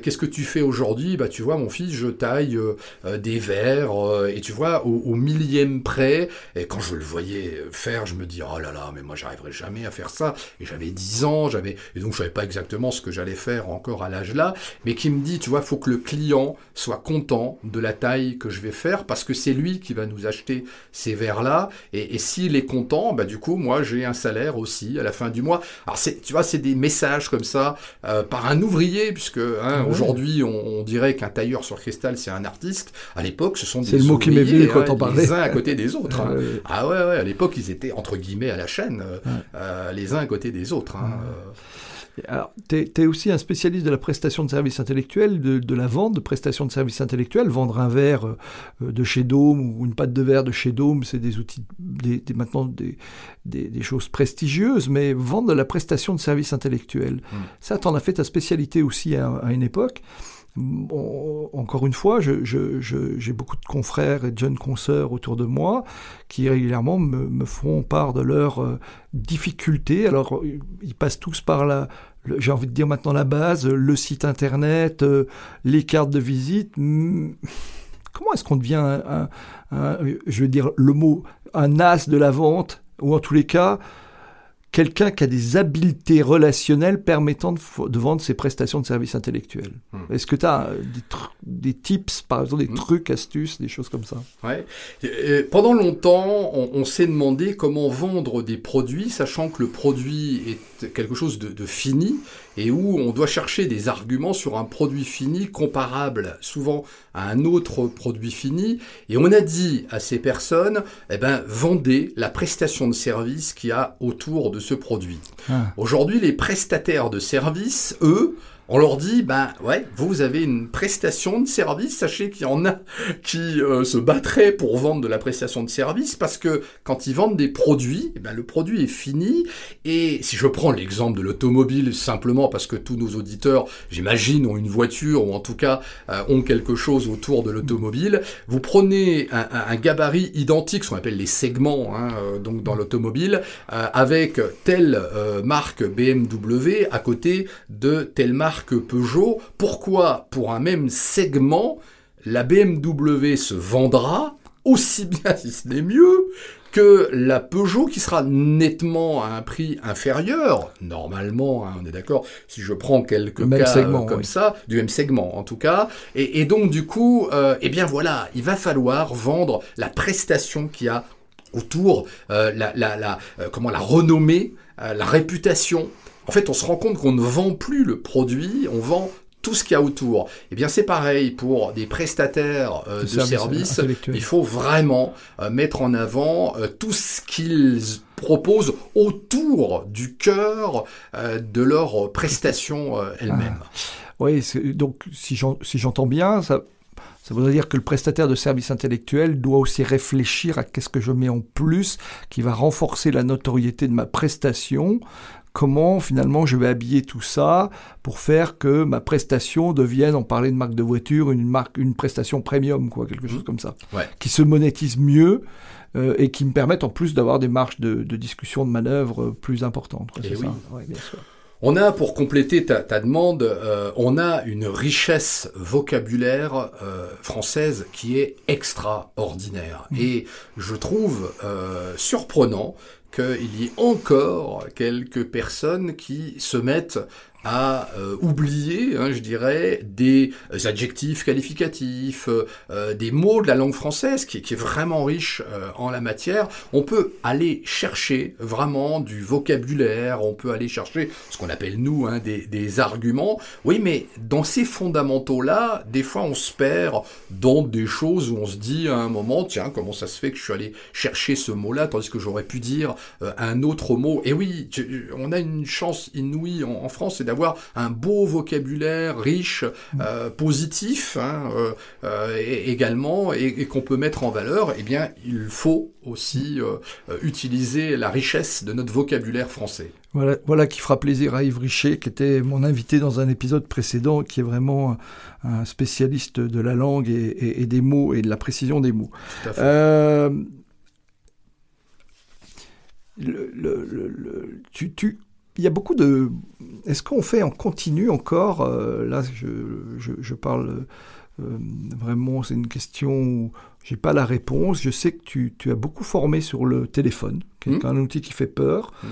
qu'est-ce que tu fais aujourd'hui? Bah tu vois, mon fils, je taille des verres et tu vois au, millième près. Et quand je le voyais faire, je me dis oh là là, mais moi j'arriverai jamais à faire ça. Et j'avais 10 ans, j'avais et donc je savais pas exactement ce que j'allais faire encore à l'âge là, mais qui me dit tu vois, faut que le client soit content de la taille que je vais faire parce que c'est lui qui va nous acheter ces verres là. Et, s'il est content, bah du coup moi j'ai un salaire aussi à la fin du mois. Alors c'est tu vois c'est des messages comme ça euh, par un ouvrier puisque hein, aujourd'hui on, dirait qu'un tailleur sur cristal c'est un artiste. À l'époque ce sont des c'est le mot qui m'est venu quand on parlait les uns à côté des autres. Hein. Ah ouais ouais à l'époque ils étaient entre guillemets à la chaîne euh, les uns à côté des autres. Hein, euh. Alors, tu es, aussi un spécialiste de la prestation de services intellectuels, de, la vente de prestations de services intellectuels. Vendre un verre euh, de chez Dome ou une pâte de verre de chez Dome, c'est des outils, des, maintenant des, des, choses prestigieuses, mais vendre de la prestation de services intellectuels, mmh. ça, tu en as fait ta spécialité aussi à, une époque. Encore une fois, j'ai beaucoup de confrères et de jeunes consoeurs autour de moi qui régulièrement me, font part de leurs euh, difficultés. Alors, ils passent tous par la, j'ai envie de dire maintenant la base, le site internet, euh, les cartes de visite. Hmm, comment est-ce qu'on devient, je veux dire le mot, un as de la vente, ou en tous les cas, quelqu'un qui a des habiletés relationnelles permettant de, vendre ses prestations de services intellectuels. Hmm. Est-ce que tu as des, tips, par exemple, des hmm. trucs, astuces, des choses comme ça? Ouais. pendant longtemps, on, s'est demandé comment vendre des produits, sachant que le produit est quelque chose de, de fini et où on doit chercher des arguments sur un produit fini comparable souvent à un autre produit fini. Et on a dit à ces personnes, eh ben, vendez la prestation de service qu'il y a autour de ce produit. Ah. Aujourd'hui, les prestataires de services, eux, on leur dit, ben ouais, vous avez une prestation de service, sachez qu'il y en a qui euh, se battraient pour vendre de la prestation de service, parce que quand ils vendent des produits, eh ben, le produit est fini, et si je prends l'exemple de l'automobile, simplement parce que tous nos auditeurs, j'imagine, ont une voiture, ou en tout cas euh, ont quelque chose autour de l'automobile, vous prenez un, gabarit identique, ce qu'on appelle les segments, hein, euh, donc dans l'automobile, avec telle marque BMW à côté de telle marque que Peugeot, pourquoi pour un même segment, la BMW se vendra aussi bien, si ce n'est mieux, que la Peugeot qui sera nettement à un prix inférieur, normalement, hein, on est d'accord, si je prends quelques cas segment, comme ça, du même segment en tout cas, et, donc du coup, euh, eh bien voilà, il va falloir vendre la prestation qu'il y a autour, euh, la, la, euh, comment la renommée, la réputation en fait, on se rend compte qu'on ne vend plus le produit, on vend tout ce qu'il y a autour. Eh bien, c'est pareil pour des prestataires euh, de, services. Il faut vraiment euh, mettre en avant euh, tout ce qu'ils proposent autour du cœur de leur prestation elle-même. Ah. Oui, donc si j'entends bien, ça, ça voudrait dire que le prestataire de services intellectuels doit aussi réfléchir à qu'est-ce que je mets en plus qui va renforcer la notoriété de ma prestation comment finalement je vais habiller tout ça pour faire que ma prestation devienne, on parlait de marque de voiture, une marque, une prestation premium, quoi, quelque chose mmh. comme ça, qui se monétise mieux euh, et qui me permette en plus d'avoir des marges de, discussion, de manœuvre plus importantes. Eh on a, pour compléter ta, demande, euh, on a une richesse vocabulaire euh, française qui est extraordinaire. Mmh. Et je trouve surprenant qu'il y ait encore quelques personnes qui se mettent à euh, oublier, hein, je dirais, des adjectifs qualificatifs, euh, des mots de la langue française qui, est vraiment riche euh, en la matière. On peut aller chercher vraiment du vocabulaire, on peut aller chercher ce qu'on appelle nous hein, des, des, arguments. Oui, mais dans ces fondamentaux-là, des fois on se perd dans des choses où on se dit à un moment, tiens, comment ça se fait que je suis allé chercher ce mot-là, tandis que j'aurais pu dire un autre mot. Et oui, on a une chance inouïe en, en France, d'avoir avoir un beau vocabulaire riche, euh, positif hein, euh, euh, également, et, qu'on peut mettre en valeur, eh bien, il faut aussi utiliser la richesse de notre vocabulaire français. Voilà, voilà qui fera plaisir à Yves Richer, qui était mon invité dans un épisode précédent, qui est vraiment un spécialiste de la langue et, des mots et de la précision des mots. Le, tu, tu, il y a beaucoup de. Est-ce qu'on fait en continu encore euh, Là, je, je, parle euh, vraiment, c'est une question où j'ai pas la réponse. Je sais que tu, tu, as beaucoup formé sur le téléphone, qui est mmh. un outil qui fait peur. Mmh.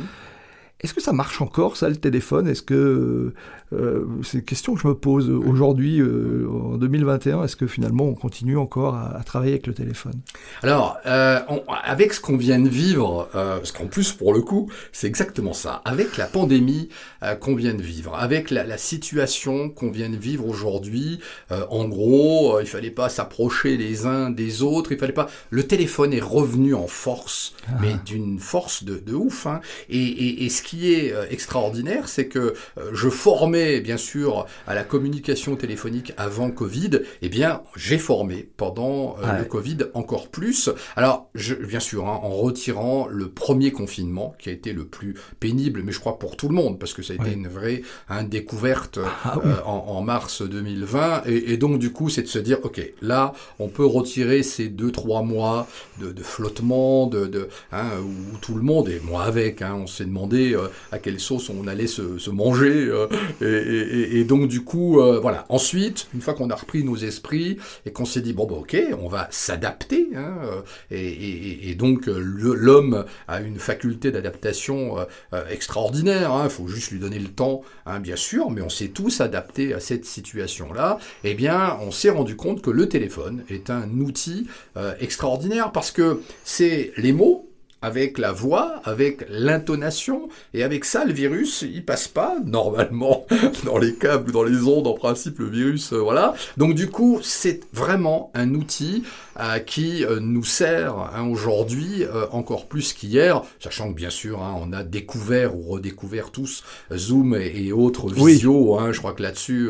Est-ce que ça marche encore, ça, le téléphone? Est-ce que euh, c'est une question que je me pose aujourd'hui, euh, en 2021. Est-ce que finalement on continue encore à, travailler avec le téléphone? Alors, euh, avec ce qu'on vient de vivre, parce qu'en plus pour le coup, c'est exactement ça. Avec la pandémie qu'on vient de vivre, avec la, situation qu'on vient de vivre aujourd'hui, en gros, il fallait pas s'approcher les uns des autres. Il fallait pas. Le téléphone est revenu en force, ah. mais d'une force de, de ouf. Hein. Et, et, et, ce qui est extraordinaire, c'est que je formais bien sûr à la communication téléphonique avant Covid, eh bien j'ai formé pendant euh, le Covid encore plus. Alors je, bien sûr hein, en retirant le premier confinement qui a été le plus pénible, mais je crois pour tout le monde parce que ça a été une vraie hein, découverte ah euh, en, mars 2020 et, donc du coup c'est de se dire ok là on peut retirer ces deux trois mois de, flottement de, de hein, où tout le monde et moi avec on s'est demandé euh, à quelle sauce on allait se, se manger et, donc du coup, euh, voilà. Ensuite, une fois qu'on a repris nos esprits et qu'on s'est dit bon bah ok, on va s'adapter. Hein, euh, et, donc l'homme a une faculté d'adaptation euh, extraordinaire. Il hein, faut juste lui donner le temps, hein, bien sûr, mais on s'est tous adaptés à cette situation-là. Eh bien, on s'est rendu compte que le téléphone est un outil extraordinaire parce que c'est les mots avec la voix, avec l'intonation, et avec ça, le virus, il passe pas normalement dans les câbles dans les ondes. En principe, le virus, euh, voilà. Donc du coup, c'est vraiment un outil qui euh, nous sert hein, aujourd'hui euh, encore plus qu'hier, sachant que bien sûr hein, on a découvert ou redécouvert tous Zoom et, autres visio. Hein, je crois que là-dessus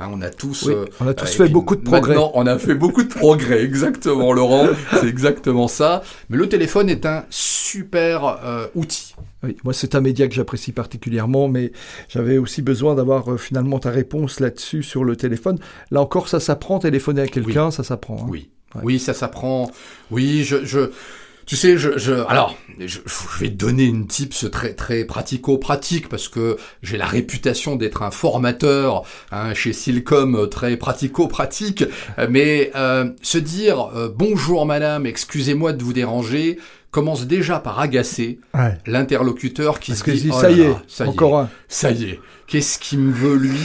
hein, on a tous on a tous fait beaucoup de progrès. Maintenant, on a fait beaucoup de progrès, exactement Laurent, c'est exactement ça. Mais le téléphone est un super outil. Oui, moi c'est un média que j'apprécie particulièrement, mais j'avais aussi besoin d'avoir finalement ta réponse là-dessus sur le téléphone. Là encore, ça s'apprend, téléphoner à quelqu'un, ça s'apprend. Hein. Oui, oui, ça s'apprend. Oui, je, je, tu sais, je, je alors, je, vais te donner une tips très très pratico-pratique parce que j'ai la réputation d'être un formateur hein, chez Silcom euh, très pratico-pratique, mais euh, se dire euh, bonjour madame, excusez-moi de vous déranger, commence déjà par agacer l'interlocuteur qui se dit, oh ça, y est, encore un. Ça y est, qu'est-ce qu'il me veut lui?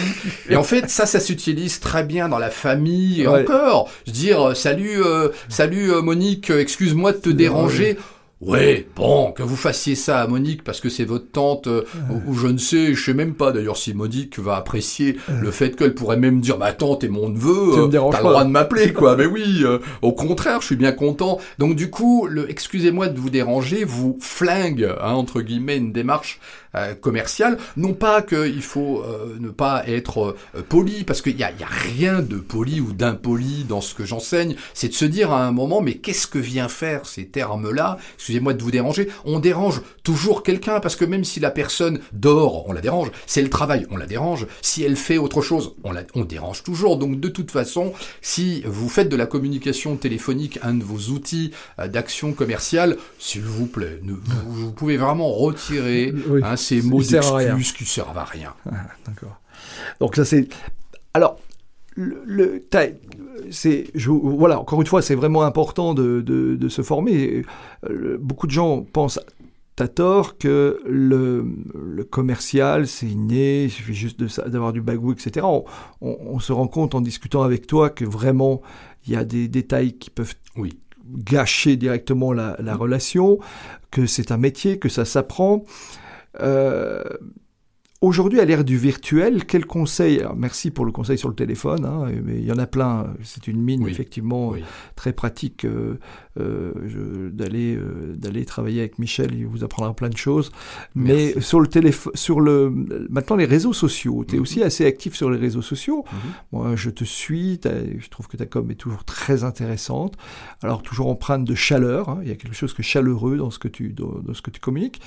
Et en fait, ça, ça s'utilise très bien dans la famille et encore. Je dire, salut, euh, salut euh, Monique, excuse-moi de te déranger. Ouais, bon, que vous fassiez ça à Monique parce que c'est votre tante, euh, ou, je ne sais, je sais même pas d'ailleurs si Monique va apprécier le fait qu'elle pourrait même dire ma tante et mon neveu, euh, t'as le droit de m'appeler quoi. Mais oui, euh, au contraire, je suis bien content. Donc du coup, le excusez-moi de vous déranger, vous flingue hein, entre guillemets une démarche euh, commercial. Non pas qu'il faut euh, ne pas être euh, poli, parce qu'il n'y a, a rien de poli ou d'impoli dans ce que j'enseigne. C'est de se dire à un moment, mais qu'est-ce que vient faire ces termes-là? Excusez-moi de vous déranger. On dérange toujours quelqu'un, parce que même si la personne dort, on la dérange. Si elle travaille, on la dérange. Si elle fait autre chose, on la on dérange toujours. Donc de toute façon, si vous faites de la communication téléphonique un de vos outils d'action commerciale, s'il vous plaît, vous, pouvez vraiment retirer hein, ces mots d'excuse qui servent à rien. Ah, d'accord. Donc ça c'est. Alors, le, c'est, voilà, encore une fois, c'est vraiment important de, de, se former. Euh, beaucoup de gens pensent t'as tort que le, le commercial, c'est inné, il suffit juste d'avoir du bagou, etc. On, on, se rend compte en discutant avec toi que vraiment, il y a des détails qui peuvent oui. gâcher directement la, la relation, que c'est un métier, que ça s'apprend. Euh, Aujourd'hui, à l'ère du virtuel, quel conseil Merci pour le conseil sur le téléphone, hein, mais il y en a plein. C'est une mine effectivement très pratique euh, euh, d'aller euh, d'aller travailler avec Michel. Il vous apprendra plein de choses. Mais sur le téléphone, sur le maintenant les réseaux sociaux, tu es mhm. aussi assez actif sur les réseaux sociaux. Mhm. Moi, je te suis. Je trouve que ta com est toujours très intéressante. Alors toujours empreinte de chaleur. Hein, il y a quelque chose de chaleureux dans ce que tu dans ce que tu communiques.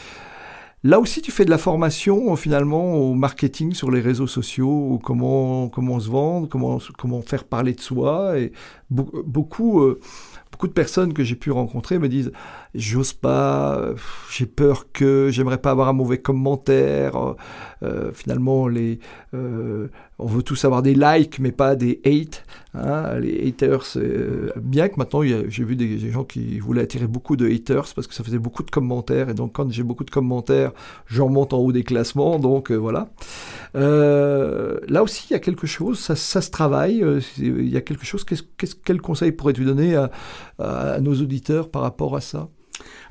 Là aussi, tu fais de la formation finalement au marketing sur les réseaux sociaux, comment comment se vendre, comment comment faire parler de soi. Et beaucoup euh, beaucoup de personnes que j'ai pu rencontrer me disent j'ose pas, j'ai peur que, j'aimerais pas avoir un mauvais commentaire. Euh, finalement, les, euh, on veut tous avoir des likes, mais pas des hates. Hein. Les haters, euh, bien que maintenant, j'ai vu des, gens qui voulaient attirer beaucoup de haters parce que ça faisait beaucoup de commentaires. Et donc, quand j'ai beaucoup de commentaires, je remonte en haut des classements. Donc, voilà. là aussi, il y a quelque chose, ça, ça se travaille. il y a quelque chose. quel conseil pourrais-tu donner à nos auditeurs par rapport à ça?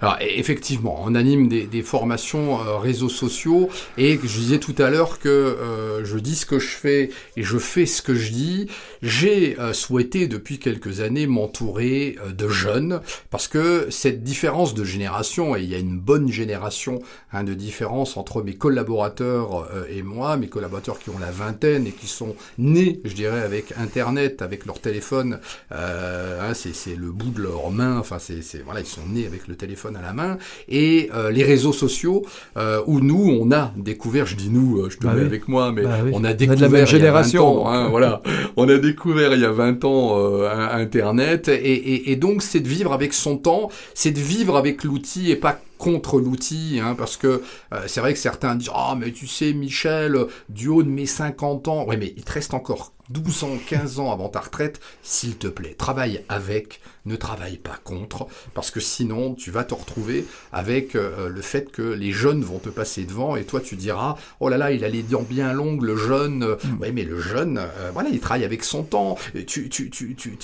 Alors effectivement, on anime des, des formations euh, réseaux sociaux et je disais tout à l'heure que euh, je dis ce que je fais et je fais ce que je dis. J'ai euh, souhaité depuis quelques années m'entourer de jeunes parce que cette différence de génération, et il y a une bonne génération hein, de différence entre mes collaborateurs et moi, mes collaborateurs qui ont la vingtaine et qui sont nés, je dirais, avec Internet, avec leur téléphone, hein, c'est le bout de leurs mains, enfin c'est voilà, ils sont nés avec le téléphone à la main, et euh, les réseaux sociaux euh, où nous on a découvert, je dis nous, euh, je te bah mets avec moi, mais bah on a découvert la même génération, hein, voilà, on a découvert il y a 20 ans Internet, et, donc c'est de vivre avec son temps, c'est de vivre avec l'outil et pas contre l'outil, hein, parce que c'est vrai que certains disent Ah, mais tu sais, Michel, du haut de mes 50 ans, ouais, mais il te reste encore 12 ans, 15 ans avant ta retraite, s'il te plaît, travaille avec, ne travaille pas contre, parce que sinon tu vas te retrouver avec euh, le fait que les jeunes vont te passer devant et toi tu diras oh là là il a les dents bien longues le jeune, euh, mm. oui mais le jeune euh, voilà il travaille avec son temps, tu tu tu tu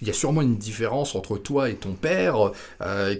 il y a sûrement une différence entre toi et ton père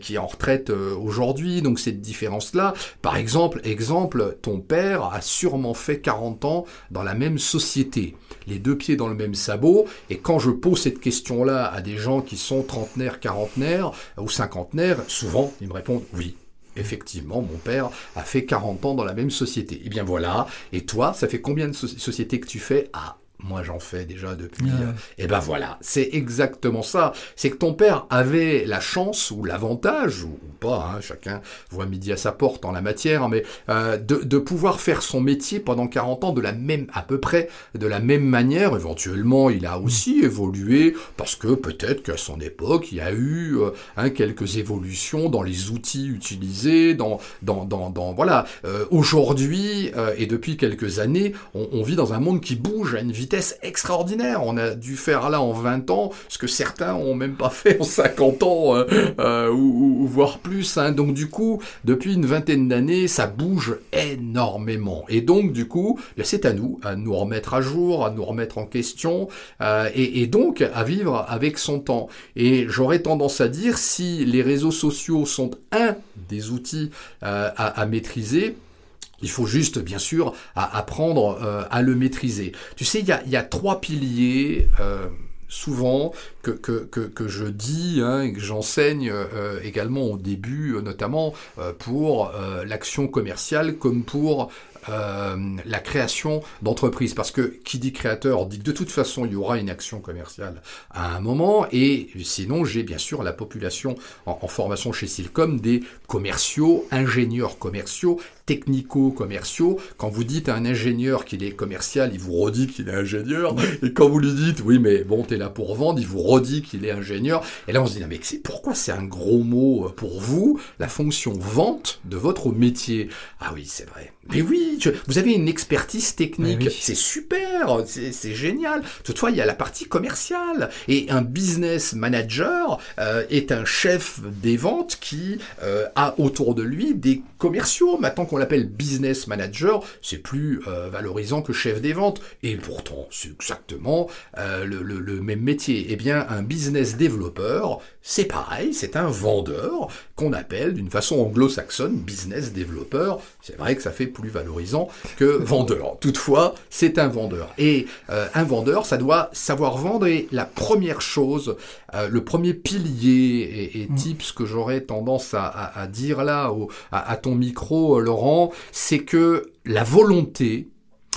qui est en retraite aujourd'hui donc cette différence là par exemple exemple ton père a sûrement fait 40 ans dans la même société les deux pieds dans le même sabot. Et quand je pose cette question là à des gens qui sont 30 quarantenaire, quarantenaire ou cinquantenaire, souvent ils me répondent oui. Effectivement, mon père a fait 40 ans dans la même société. Et eh bien voilà. Et toi, ça fait combien de sociétés que tu fais? Ah, moi, j'en fais déjà depuis. Euh, et ben voilà, c'est exactement ça. C'est que ton père avait la chance ou l'avantage, ou, pas, hein, chacun voit midi à sa porte en la matière, mais euh, de, de, pouvoir faire son métier pendant 40 ans de la même, à peu près, de la même manière. Éventuellement, il a aussi évolué parce que peut-être qu'à son époque, il y a eu euh, hein, quelques évolutions dans les outils utilisés, dans, dans, dans, dans voilà. Aujourd'hui et depuis quelques années, on, on vit dans un monde qui bouge à une vitesse extraordinaire. On a dû faire là en 20 ans ce que certains ont même pas fait en 50 ans euh, euh, ou, voire plus. Hein. Donc du coup, depuis une vingtaine d'années, ça bouge énormément. Et donc du coup, ben, c'est à nous à nous remettre à jour, à nous remettre en question euh, et, donc à vivre avec son temps. Et j'aurais tendance à dire si les réseaux sociaux sont un des outils à maîtriser, il faut juste, bien sûr, apprendre euh, à le maîtriser. Tu sais, il y a, trois piliers. Euh, souvent que, je dis hein, que j'enseigne euh, également au début, notamment pour l'action commerciale comme pour la création d'entreprises. Parce que qui dit créateur dit que de toute façon il y aura une action commerciale à un moment. Et sinon j'ai bien sûr la population en formation chez Silcom des commerciaux, ingénieurs commerciaux, technico-commerciaux. Quand vous dites à un ingénieur qu'il est commercial, il vous redit qu'il est ingénieur. Et quand vous lui dites, oui, mais bon, t'es là pour vendre, il vous redit qu'il est ingénieur. Et là, on se dit, non, mais c'est pourquoi c'est un gros mot pour vous, la fonction vente de votre métier? Ah oui, c'est vrai. Mais oui, vous avez une expertise technique, oui. c'est super, c'est c'est génial. Toutefois, il y a la partie commerciale. Et un business manager euh, est un chef des ventes qui euh, a autour de lui des commerciaux. Maintenant qu'on l'appelle business manager, c'est plus euh, valorisant que chef des ventes. Et pourtant, c'est exactement euh, le, le- le même métier. Eh bien, un business développeur, c'est pareil, c'est un vendeur qu'on appelle d'une façon anglo-saxonne business développeur. C'est vrai que ça fait plus valorisant que vendeur. Toutefois, c'est un vendeur. Et euh, un vendeur, ça doit savoir vendre. Et la première chose, le premier pilier et, et tips que j'aurais tendance à, à- à dire là au- à, à ton micro, euh, C'est que la volonté,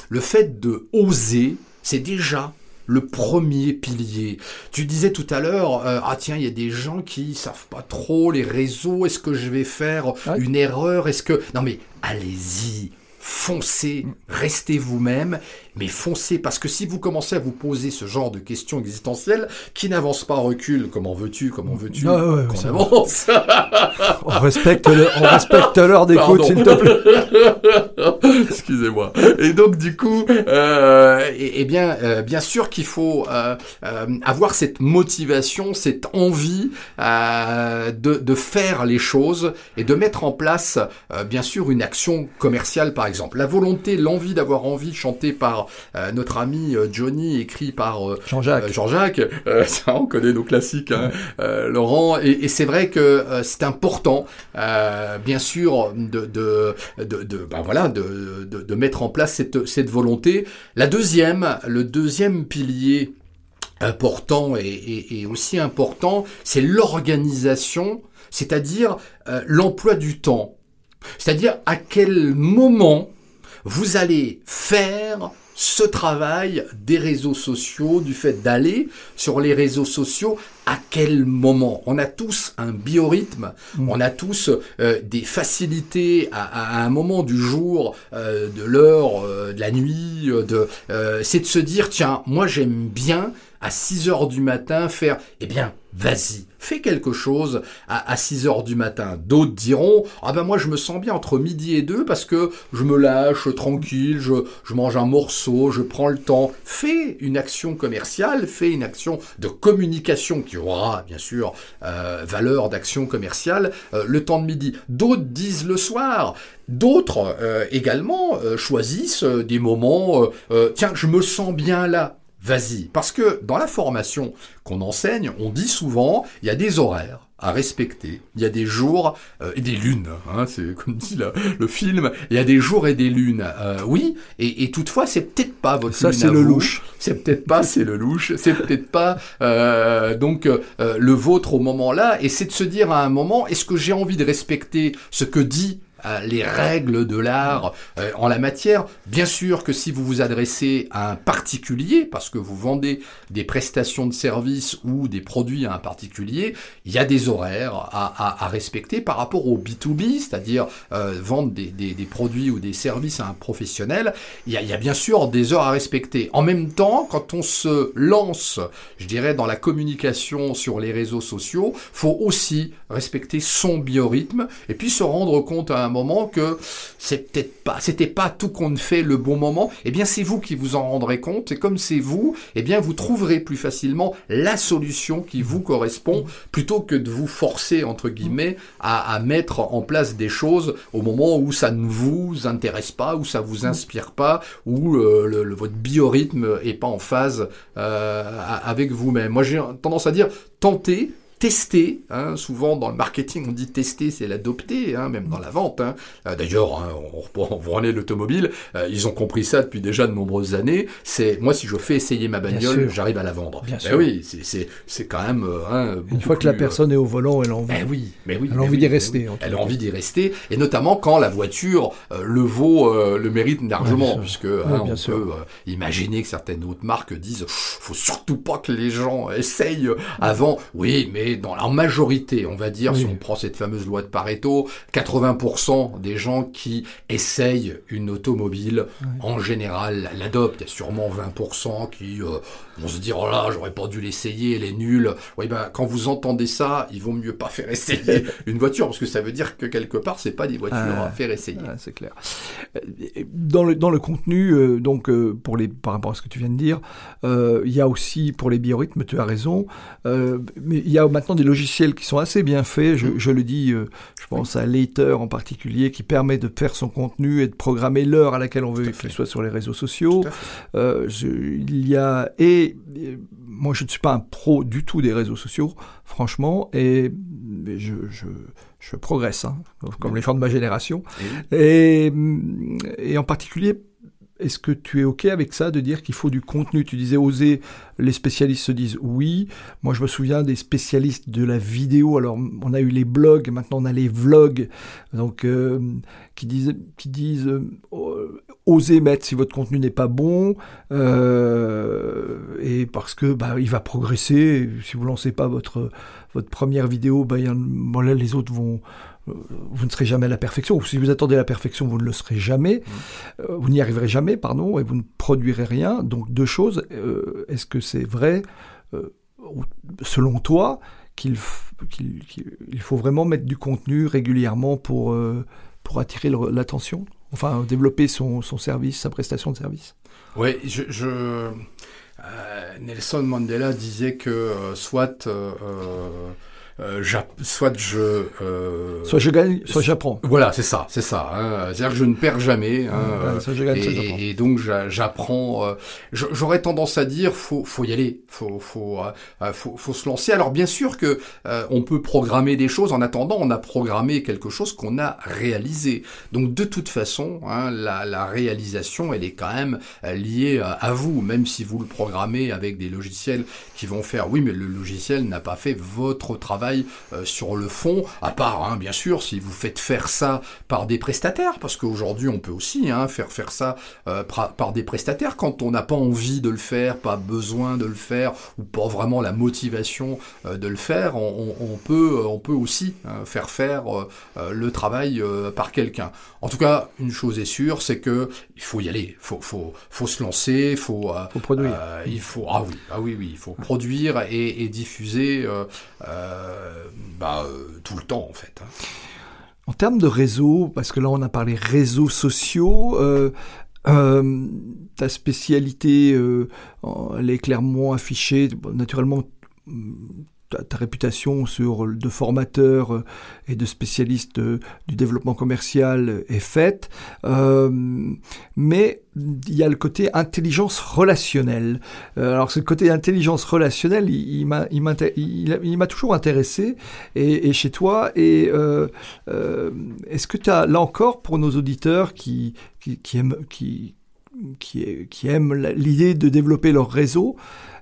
le fait de oser, c'est déjà le premier pilier. Tu disais tout à l'heure, euh, ah tiens, il y a des gens qui savent pas trop les réseaux, est-ce que je vais faire Ouais. une erreur, est-ce que... Non mais allez-y, foncez, restez vous-même, mais foncez, parce que si vous commencez à vous poser ce genre de questions existentielles, qui n'avancent pas, recule, comment veux-tu, comment veux-tu Ah ouais, qu'on avance On respecte, le- on respecte l'heure d'écoute, s'il te plaît. Excusez-moi. Et donc du coup, euh, et, et bien, euh, bien sûr qu'il faut euh, euh, avoir cette motivation, cette envie de, de faire les choses et de mettre en place, bien sûr, une action commerciale, par exemple. La volonté, l'envie d'avoir envie, chantée par euh, notre ami euh, Johnny, écrit par euh, Jean-Jacques. Jean-Jacques, ça on connaît nos classiques, hein, Laurent, et, et c'est vrai que c'est important, bien sûr, de, de, de, de- ben voilà, de, de, de mettre en place cette, cette volonté. La deuxième, le deuxième pilier important et, et- et aussi important, c'est l'organisation, c'est-à-dire euh, l'emploi du temps. C'est-à-dire à quel moment vous allez faire ce travail des réseaux sociaux, du fait d'aller sur les réseaux sociaux, à quel moment? On a tous un biorhythme, Mm. on a tous euh, des facilités à, à un moment du jour, euh, de l'heure, euh, de la nuit, de, euh, c'est de se dire, tiens, moi j'aime bien à 6 heures du matin faire, eh bien, vas-y, fais quelque chose à, à 6 heures du matin. D'autres diront, ah ben moi je me sens bien entre midi et 2 parce que je me lâche tranquille, je, mange un morceau, je prends le temps. Fais une action commerciale, fais une action de communication qui aura bien sûr euh, valeur d'action commerciale euh, le temps de midi. D'autres disent le soir. D'autres euh, également choisissent des moments, tiens, je me sens bien là. Vas-y, parce que dans la formation qu'on enseigne, on dit souvent, il y a des horaires à respecter, il y a des jours euh, et des lunes, hein, c'est comme dit la- le film, il y a des jours et des lunes, Euh, oui, et, et toutefois c'est peut-être pas votre Ça, c'est le louche. C'est peut-être pas, c'est le louche, c'est peut-être pas euh, donc euh, le vôtre au moment là, et c'est de se dire à un moment, est-ce que j'ai envie de respecter ce que dit les règles de l'art euh, en la matière. Bien sûr que si vous vous adressez à un particulier, parce que vous vendez des prestations de services ou des produits à un particulier, il y a des horaires à, respecter par rapport au B2B, c'est-à-dire euh, vendre des, produits ou des services à un professionnel. Il y, a, il y a bien sûr des heures à respecter. En même temps, quand on se lance, je dirais, dans la communication sur les réseaux sociaux, faut aussi respecter son biorhythme et puis se rendre compte à un moment que c'est pas, c'était pas tout compte fait le bon moment. Eh bien, c'est vous qui vous en rendrez compte et comme c'est vous, eh bien, vous trouverez plus facilement la solution qui vous correspond plutôt que de vous forcer entre guillemets à, mettre en place des choses au moment où ça ne vous intéresse pas, où ça vous inspire pas, où euh, votre biorhythme est pas en phase euh, avec vous-même. Moi, j'ai tendance à dire tenter. Tester, hein, souvent dans le marketing on dit tester c'est l'adopter, hein, même dans la vente. hein. Euh, D'ailleurs, hein, on reprend- on revenait l'automobile, euh, ils ont compris ça depuis déjà de nombreuses années. C'est moi si je fais essayer ma bagnole, j'arrive à la vendre. Bien Ben sûr. oui, c'est- c'est c'est quand même euh, hein, Une fois que la euh, personne est au volant, elle a envie. ben oui, mais oui. Elle a mais envie oui, d'y rester, oui. en Elle a envie d'y rester, et notamment quand la voiture euh, le vaut, euh, le mérite largement, puisque Ouais, hein, bien on sûr. peut euh, imaginer que certaines autres marques disent, faut surtout pas que les gens essayent avant. Oui, mais et dans la majorité, on va dire, si on prend cette fameuse loi de Pareto, 80% des gens qui essayent une automobile, en général, l'adoptent. Il y a sûrement 20% qui euh, vont se dire, oh là, j'aurais pas dû l'essayer, elle est nulle. Oui, ben, quand vous entendez ça, il vaut mieux pas faire essayer une voiture, parce que ça veut dire que quelque part, c'est pas des voitures ah. à faire essayer. Ah, c'est clair. Dans le, dans le contenu, euh, donc, euh, pour les, par rapport à ce que tu viens de dire, il y a aussi, pour les biorhythmes, tu as raison, mais il y a maintenant des logiciels qui sont assez bien faits. Je, je le dis, je pense à Later en particulier, qui permet de faire son contenu et de programmer l'heure à laquelle on veut qu'il soit sur les réseaux sociaux. Euh, il y a et, moi je ne suis pas un pro du tout des réseaux sociaux, franchement, et je, je, je progresse, hein, comme les gens de ma génération. Et, et en particulier est-ce que tu es OK avec ça, de dire qu'il faut du contenu? Tu disais oser, les spécialistes se disent oui. Moi, je me souviens des spécialistes de la vidéo. Alors, on a eu les blogs, maintenant on a les vlogs, donc euh, qui disent, qui disent euh, mettre si votre contenu n'est pas bon, euh, et parce que bah, il va progresser. Si vous lancez pas votre votre première vidéo, bah, les autres vont vous ne serez jamais à la perfection, ou si vous attendez la perfection, vous ne le serez jamais, mmh. euh, vous n'y arriverez jamais, pardon, et vous ne produirez rien. Donc deux choses, euh, est-ce que c'est vrai, euh, selon toi, qu'il faut vraiment mettre du contenu régulièrement pour, pour attirer l'attention, enfin développer son, son, service, sa prestation de service? Oui, je... Nelson Mandela disait que soit euh, soit je euh, soit je gagne, soit j'apprends. Voilà, c'est ça, c'est ça. Hein. C'est-à-dire que je ne perds jamais. Hein, soit je gagne, et, soit et, donc j'apprends. Euh, j'aurais tendance à dire, faut faut y aller, faut faut faut, faut se lancer. Alors bien sûr que on peut programmer des choses. En attendant, on a programmé quelque chose qu'on a réalisé. Donc de toute façon, hein, la, la réalisation, elle est quand même liée à vous, même si vous le programmez avec des logiciels qui vont faire. Oui, mais le logiciel n'a pas fait votre travail euh, sur le fond, à part, hein, bien sûr, si vous faites faire ça par des prestataires, parce qu'aujourd'hui on peut aussi hein, faire faire ça euh, par des prestataires quand on n'a pas envie de le faire, pas besoin de le faire, ou pas vraiment la motivation euh, de le faire, on, peut, on peut aussi hein, faire faire le travail par quelqu'un. En tout cas, une chose est sûre, c'est que il faut y aller, faut, faut, faut se lancer, faut, faut produire. il faut, ah oui, ah oui, oui, il faut produire et, et diffuser. Euh, bah, euh, tout le temps en fait. Hein. En termes de réseau, parce que là on a parlé réseaux sociaux, euh, ta spécialité, elle est clairement affichée. Naturellement, ta, réputation sur de formateur euh, et de spécialiste euh, du développement commercial est faite, euh, mais il y a le côté intelligence relationnelle. alors ce côté intelligence relationnelle, il, il m'a toujours intéressé et, chez toi. Et est-ce que tu as là encore pour nos auditeurs qui, qui, qui aiment qui, qui aiment l'idée de développer leur réseau,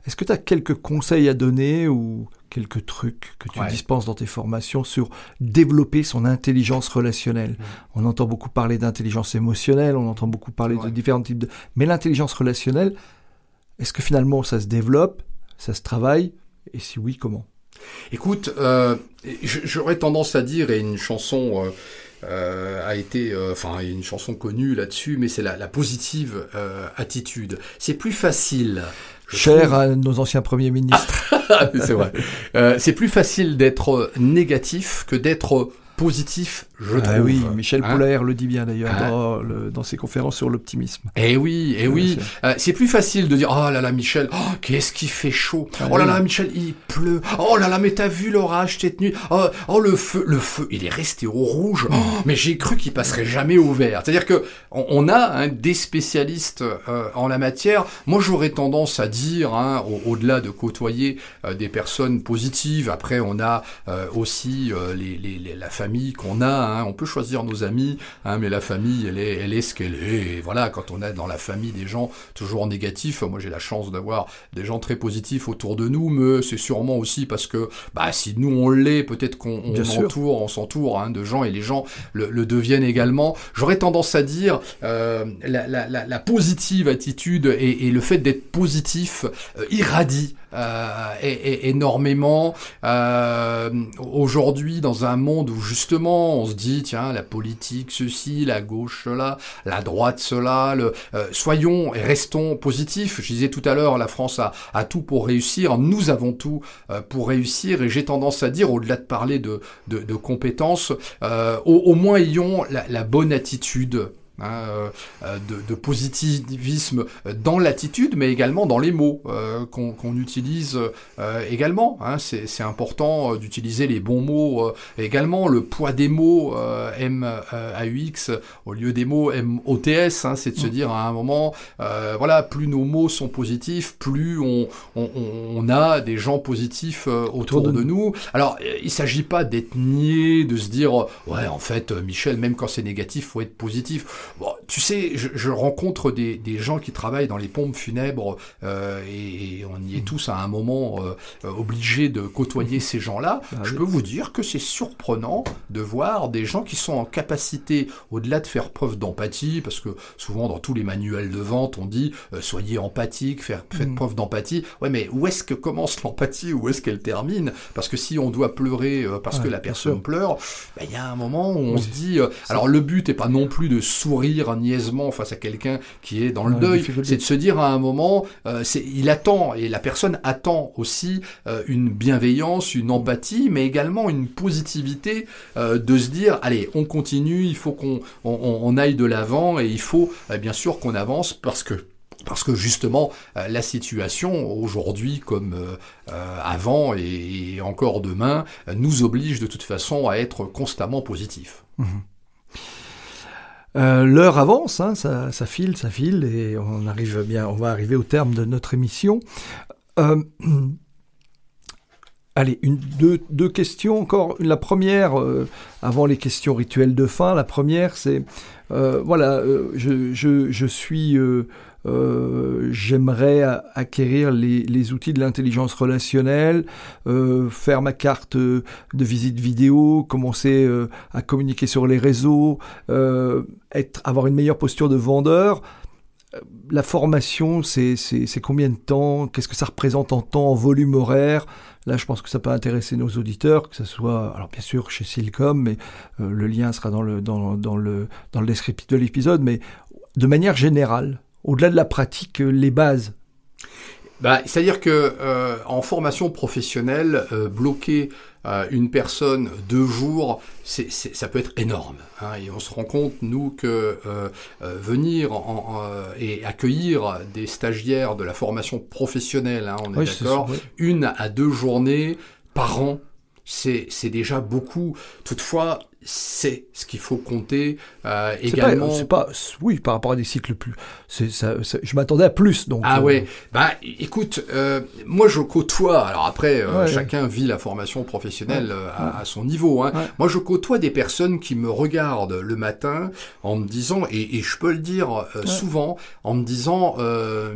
est-ce que tu as quelques conseils à donner ou quelques trucs que tu dispenses dans tes formations sur développer son intelligence relationnelle? Mmh. On entend beaucoup parler d'intelligence émotionnelle, on entend beaucoup parler de différents types de... Mais l'intelligence relationnelle, est-ce que finalement ça se développe, ça se travaille? Et si oui, comment? Écoute, euh, j'aurais tendance à dire, et une chanson... Euh, euh, a été, enfin, une chanson connue là-dessus, mais c'est la, la, positive attitude. C'est plus facile Cher à nos anciens premiers ministres. c'est vrai. Euh, c'est plus facile d'être négatif que d'être positif, je ah trouve. oui, Michel hein le dit bien d'ailleurs hein dans, ses conférences sur l'optimisme. Eh oui, eh oui. Euh, c'est plus facile de dire oh là là Michel, oh, qu'est-ce qui fait chaud. Ah oh là là Michel, il pleut. Oh là là, mais t'as vu l'orage cette nuit. Oh, oh, le feu, le feu, il est resté au rouge. Oh, mais j'ai cru qu'il passerait jamais au vert. C'est-à-dire que on, a hein, des spécialistes euh, en la matière. Moi, j'aurais tendance à dire, hein, au-delà de côtoyer euh, des personnes positives. Après, on a aussi les, les, la famille famille qu'on a. Hein. On peut choisir nos amis, hein, mais la famille, elle est, elle est ce qu'elle est. Et voilà, quand on est dans la famille des gens toujours négatifs, moi j'ai la chance d'avoir des gens très positifs autour de nous, mais c'est sûrement aussi parce que bah, si nous on l'est, peut-être qu'on entoure, on s'entoure hein, de gens et les gens le, deviennent également. J'aurais tendance à dire euh, la, la, la, positive attitude et, et le fait d'être positif euh, irradie euh, énormément. Aujourd'hui, dans un monde où justement on se dit, tiens, la politique ceci, la gauche cela, la droite cela, euh, soyons et restons positifs. Je disais tout à l'heure, la France a, tout pour réussir, nous avons tout euh, pour réussir, et j'ai tendance à dire, au-delà de parler de, compétences, euh, au, moins ayons la bonne attitude Hein, euh, euh, de, de, positivisme dans l'attitude, mais également dans les mots euh, qu'on utilise également. Hein, C'est important d'utiliser les bons mots également. Le poids des mots M-A-U-X au lieu des mots M-O-T-S, hein, c'est de se mm. dire à un moment, voilà, plus nos mots sont positifs, plus on, on, on a des gens positifs autour de, nous. Alors, il s'agit pas d'être nié, de se dire, ouais, en fait, Michel, même quand c'est négatif, faut être positif. Bon, tu sais, je, je rencontre des, des, gens qui travaillent dans les pompes funèbres euh, et, on y est tous à un moment euh, obligés de côtoyer ces gens-là. Ah je peux vous dire que c'est surprenant de voir des gens qui sont en capacité, au-delà de faire preuve d'empathie, parce que souvent dans tous les manuels de vente, on dit euh, soyez empathique, faire, faites mm. preuve d'empathie. Ouais, mais où est-ce que commence l'empathie? Où est-ce qu'elle termine? Parce que si on doit pleurer euh, parce que la personne pleure, ben, il y a un moment où on se dit. Euh, alors le but est pas non plus de sourire sourire niaisement face à quelqu'un qui est dans le deuil, c'est de se dire à un moment, euh, il attend, et la personne attend aussi euh, une bienveillance, une empathie, mais également une positivité euh, de se dire, allez, on continue, il faut qu'on on, aille de l'avant, et il faut bien sûr qu'on avance parce que parce que justement la situation aujourd'hui comme avant et, encore demain nous oblige de toute façon à être constamment positif. Mmh. Euh, l'heure avance, hein, ça, file, ça file, et on arrive bien, on va arriver au terme de notre émission. Euh, allez, deux, questions encore. La première, euh, avant les questions rituelles de fin, la première, c'est voilà, je, suis euh, j'aimerais acquérir les, outils de l'intelligence relationnelle, euh, faire ma carte de visite vidéo, commencer euh, à communiquer sur les réseaux, être, avoir une meilleure posture de vendeur. La formation, c'est combien de temps? Qu'est-ce que ça représente en temps, en volume horaire? Là, je pense que ça peut intéresser nos auditeurs, que ce soit, alors bien sûr, chez Silcom, mais le lien sera dans le, dans, dans le, dans le descriptif de l'épisode, mais de manière générale, au-delà de la pratique, euh, les bases bah, C'est-à-dire que euh, en formation professionnelle, euh, bloquer une personne deux jours, c'est, ça peut être énorme. Hein, et on se rend compte, nous, que venir et accueillir des stagiaires de la formation professionnelle, hein, on est d'accord, une à deux journées par an, c'est, c'est déjà beaucoup. Toutefois, c'est ce qu'il faut compter euh, également. C'est pas, oui, par rapport à des cycles plus. Ça, je m'attendais à plus. Donc, ah ouais. Euh, bah, écoute, euh, moi je côtoie. Alors après, euh, chacun vit la formation professionnelle euh, à, à, son niveau. Hein. Moi, je côtoie des personnes qui me regardent le matin en me disant, et, et je peux le dire souvent, en me disant,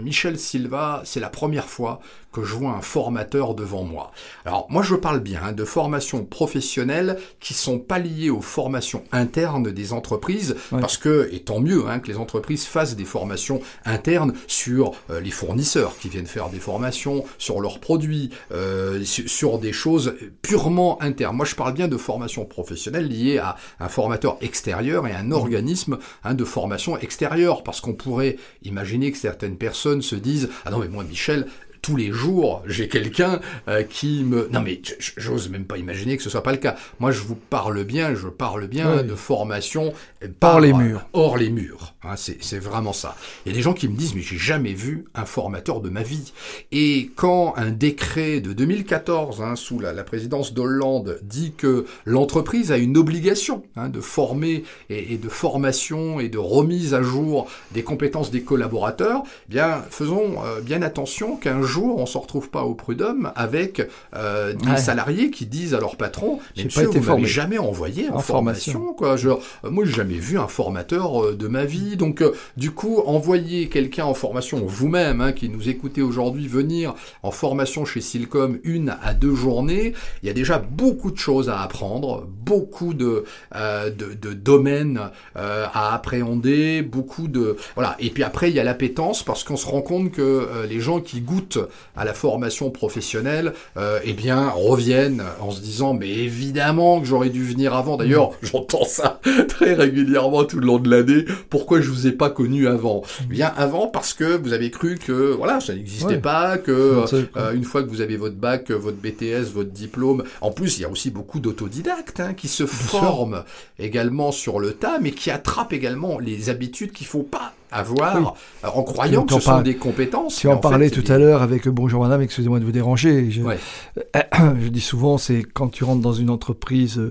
Michel Silva, c'est la première fois que je vois un formateur devant moi. Alors moi je parle bien hein, de formations professionnelles qui sont pas liées aux formations internes des entreprises, parce que, et tant mieux hein, que les entreprises fassent des formations internes sur euh, les fournisseurs qui viennent faire des formations, sur leurs produits, euh, sur des choses purement internes. Moi je parle bien de formations professionnelles liées à un formateur extérieur et un organisme hein, de formation extérieure, parce qu'on pourrait imaginer que certaines personnes se disent, ah non mais moi Michel, tous les jours, j'ai quelqu'un euh, qui me... Non mais j'ose même pas imaginer que ce soit pas le cas. Moi, je vous parle bien, je parle bien de formation par, les murs. Hors les murs. Hein, c'est vraiment ça. Il y a des gens qui me disent, mais j'ai jamais vu un formateur de ma vie. Et quand un décret de 2014, hein, sous la, présidence d'Hollande, dit que l'entreprise a une obligation hein, de former et, de formation et de remise à jour des compétences des collaborateurs, eh bien faisons euh, bien attention qu'un jour on se retrouve pas au prud'homme avec euh, des salariés qui disent à leur patron mais monsieur vous m'avez jamais envoyé en, formation. quoi. Genre moi j'ai jamais vu un formateur de ma vie donc du coup envoyer quelqu'un en formation vous-même hein, qui nous écoutez aujourd'hui venir en formation chez Silcom une à deux journées il y a déjà beaucoup de choses à apprendre beaucoup de de, de, domaines à appréhender beaucoup de voilà. Et puis après il y a l'appétence parce qu'on se rend compte que euh, les gens qui goûtent à la formation professionnelle, euh, eh bien, reviennent en se disant, mais évidemment que j'aurais dû venir avant. D'ailleurs, mm. j'entends ça très régulièrement tout le long de l'année. Pourquoi je vous ai pas connu avant? Eh Bien avant parce que vous avez cru que voilà, ça n'existait pas, que euh, une fois que vous avez votre bac, votre BTS, votre diplôme, en plus, il y a aussi beaucoup d'autodidactes hein, qui se forment également sur le tas, mais qui attrapent également les habitudes qu'il faut pas avoir euh, en croyant que ce sont des compétences. Tu en, parlais tout à l'heure avec Bonjour Madame, excusez-moi de vous déranger. Je, je dis souvent, c'est quand tu rentres dans une entreprise,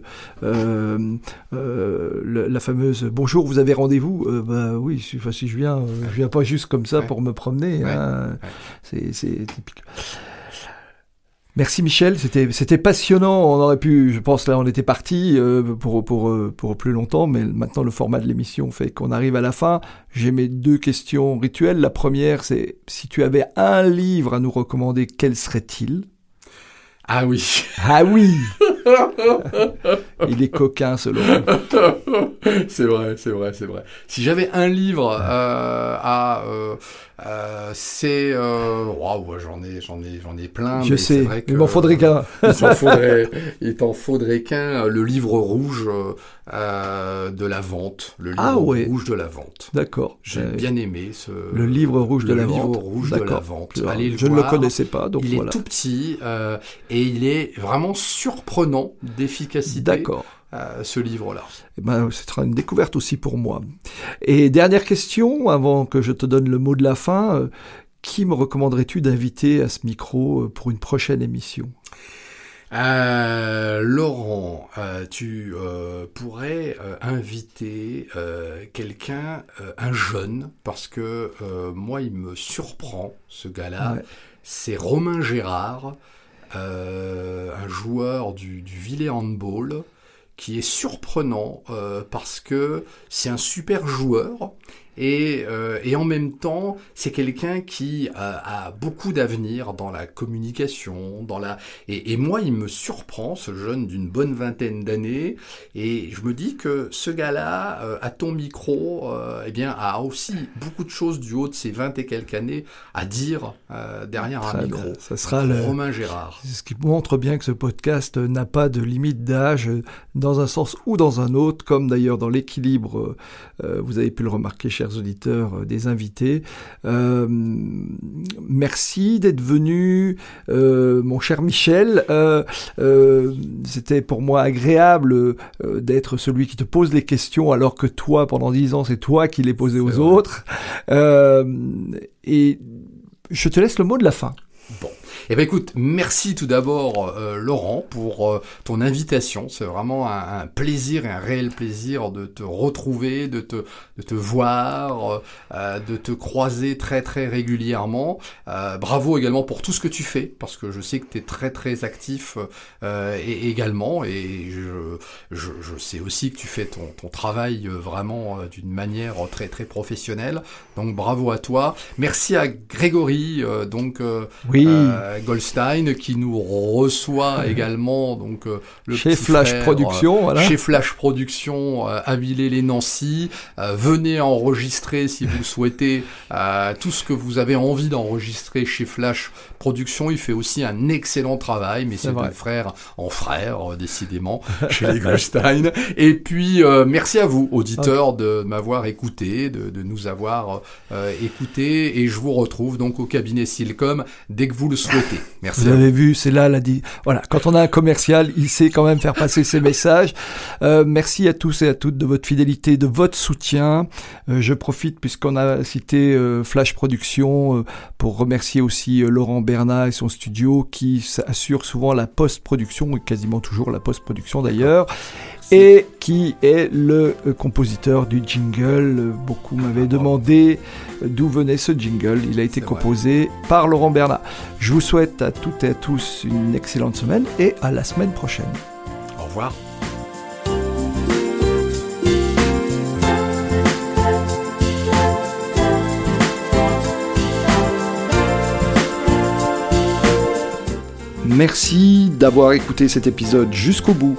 euh, euh, la fameuse Bonjour, vous avez rendez-vous Bah oui, si je viens, je viens pas juste comme ça pour me promener. Hein. C'est typique. Merci Michel, c'était c'était passionnant. On aurait pu, je pense là, on était parti euh, pour pour euh, pour plus longtemps, mais maintenant le format de l'émission fait qu'on arrive à la fin. J'ai mes deux questions rituelles. La première, c'est si tu avais un livre à nous recommander, quel serait-il? Ah oui. Ah oui. Il est coquin, selon. c'est vrai, c'est vrai, c'est vrai. Si j'avais un livre euh, à euh, c'est euh, waouh, j'en ai, j'en ai, j'en ai plein. Je sais. il m'en faudrait qu'un. il t'en faudrait, qu'un. Le livre rouge euh, de la vente, le livre ah rouge de la vente. D'accord. J'ai bien aimé ce. Le livre rouge de la vente. Le livre rouge de la vente. Allez Je ne le connaissais pas, donc il est tout petit et il est vraiment surprenant d'efficacité. D'accord ce livre-là. Eh ben, ce sera une découverte aussi pour moi. Et dernière question, avant que je te donne le mot de la fin, euh, qui me recommanderais-tu d'inviter à ce micro euh, pour une prochaine émission? Euh, Laurent, tu pourrais inviter quelqu'un, un jeune, parce que moi, il me surprend, ce gars-là. C'est Romain Gérard, un joueur du, du Handball qui est surprenant euh, parce que c'est un super joueur et, euh, et en même temps, c'est quelqu'un qui a, a beaucoup d'avenir dans la communication, dans la et, et, moi, il me surprend, ce jeune d'une bonne vingtaine d'années, et je me dis que ce gars-là, euh, à ton micro, euh, eh bien, a aussi beaucoup de choses du haut de ses vingt et quelques années à dire euh, derrière un micro. Ça sera le Romain Gérard. Ce qui montre bien que ce podcast n'a pas de limite d'âge dans un sens ou dans un autre, comme d'ailleurs dans l'équilibre, vous avez pu le remarquer, chers auditeurs, euh, des invités. Euh, merci d'être venu, euh, mon cher Michel. C'était pour moi agréable d'être celui qui te pose les questions, alors que toi, pendant dix ans, c'est toi qui les posais aux autres. et je te laisse le mot de la fin. Bon. Eh ben écoute, merci tout d'abord euh, Laurent pour euh, ton invitation. C'est vraiment un, plaisir et un réel plaisir de te retrouver, de te, de te voir, euh, de te croiser très très régulièrement. bravo également pour tout ce que tu fais, parce que je sais que tu es très très actif et, également, et je, je, je, sais aussi que tu fais ton, ton travail vraiment d'une manière très très professionnelle. Donc bravo à toi. Merci à Grégory, donc oui. Goldstein qui nous reçoit également donc euh, le chez Flash Production, euh, voilà. chez Flash Production euh, à Villers-les-Nancy. venez enregistrer si vous le souhaitez tout ce que vous avez envie d'enregistrer chez Flash Production. Il fait aussi un excellent travail, mais c'est un frère en frère décidément chez les Goldstein. Et puis merci à vous auditeurs de m'avoir écouté, de, de, nous avoir écouté, et je vous retrouve donc au cabinet Silcom dès que vous le souhaitez. Merci. Vous avez vu, c'est là la dit. Voilà, quand on a un commercial, il sait quand même faire passer ses messages. Euh, merci à tous et à toutes de votre fidélité, de votre soutien. Euh, je profite puisqu'on a cité euh, Flash Production pour remercier aussi Laurent Bernat et son studio qui assure souvent la post-production et quasiment toujours la post-production d'ailleurs. Et qui est le euh, compositeur du jingle. Beaucoup m'avaient demandé euh, d'où venait ce jingle. Il a été composé par Laurent Bernard. Je vous souhaite à toutes et à tous une excellente semaine et à la semaine prochaine. Au revoir. Merci d'avoir écouté cet épisode jusqu'au bout.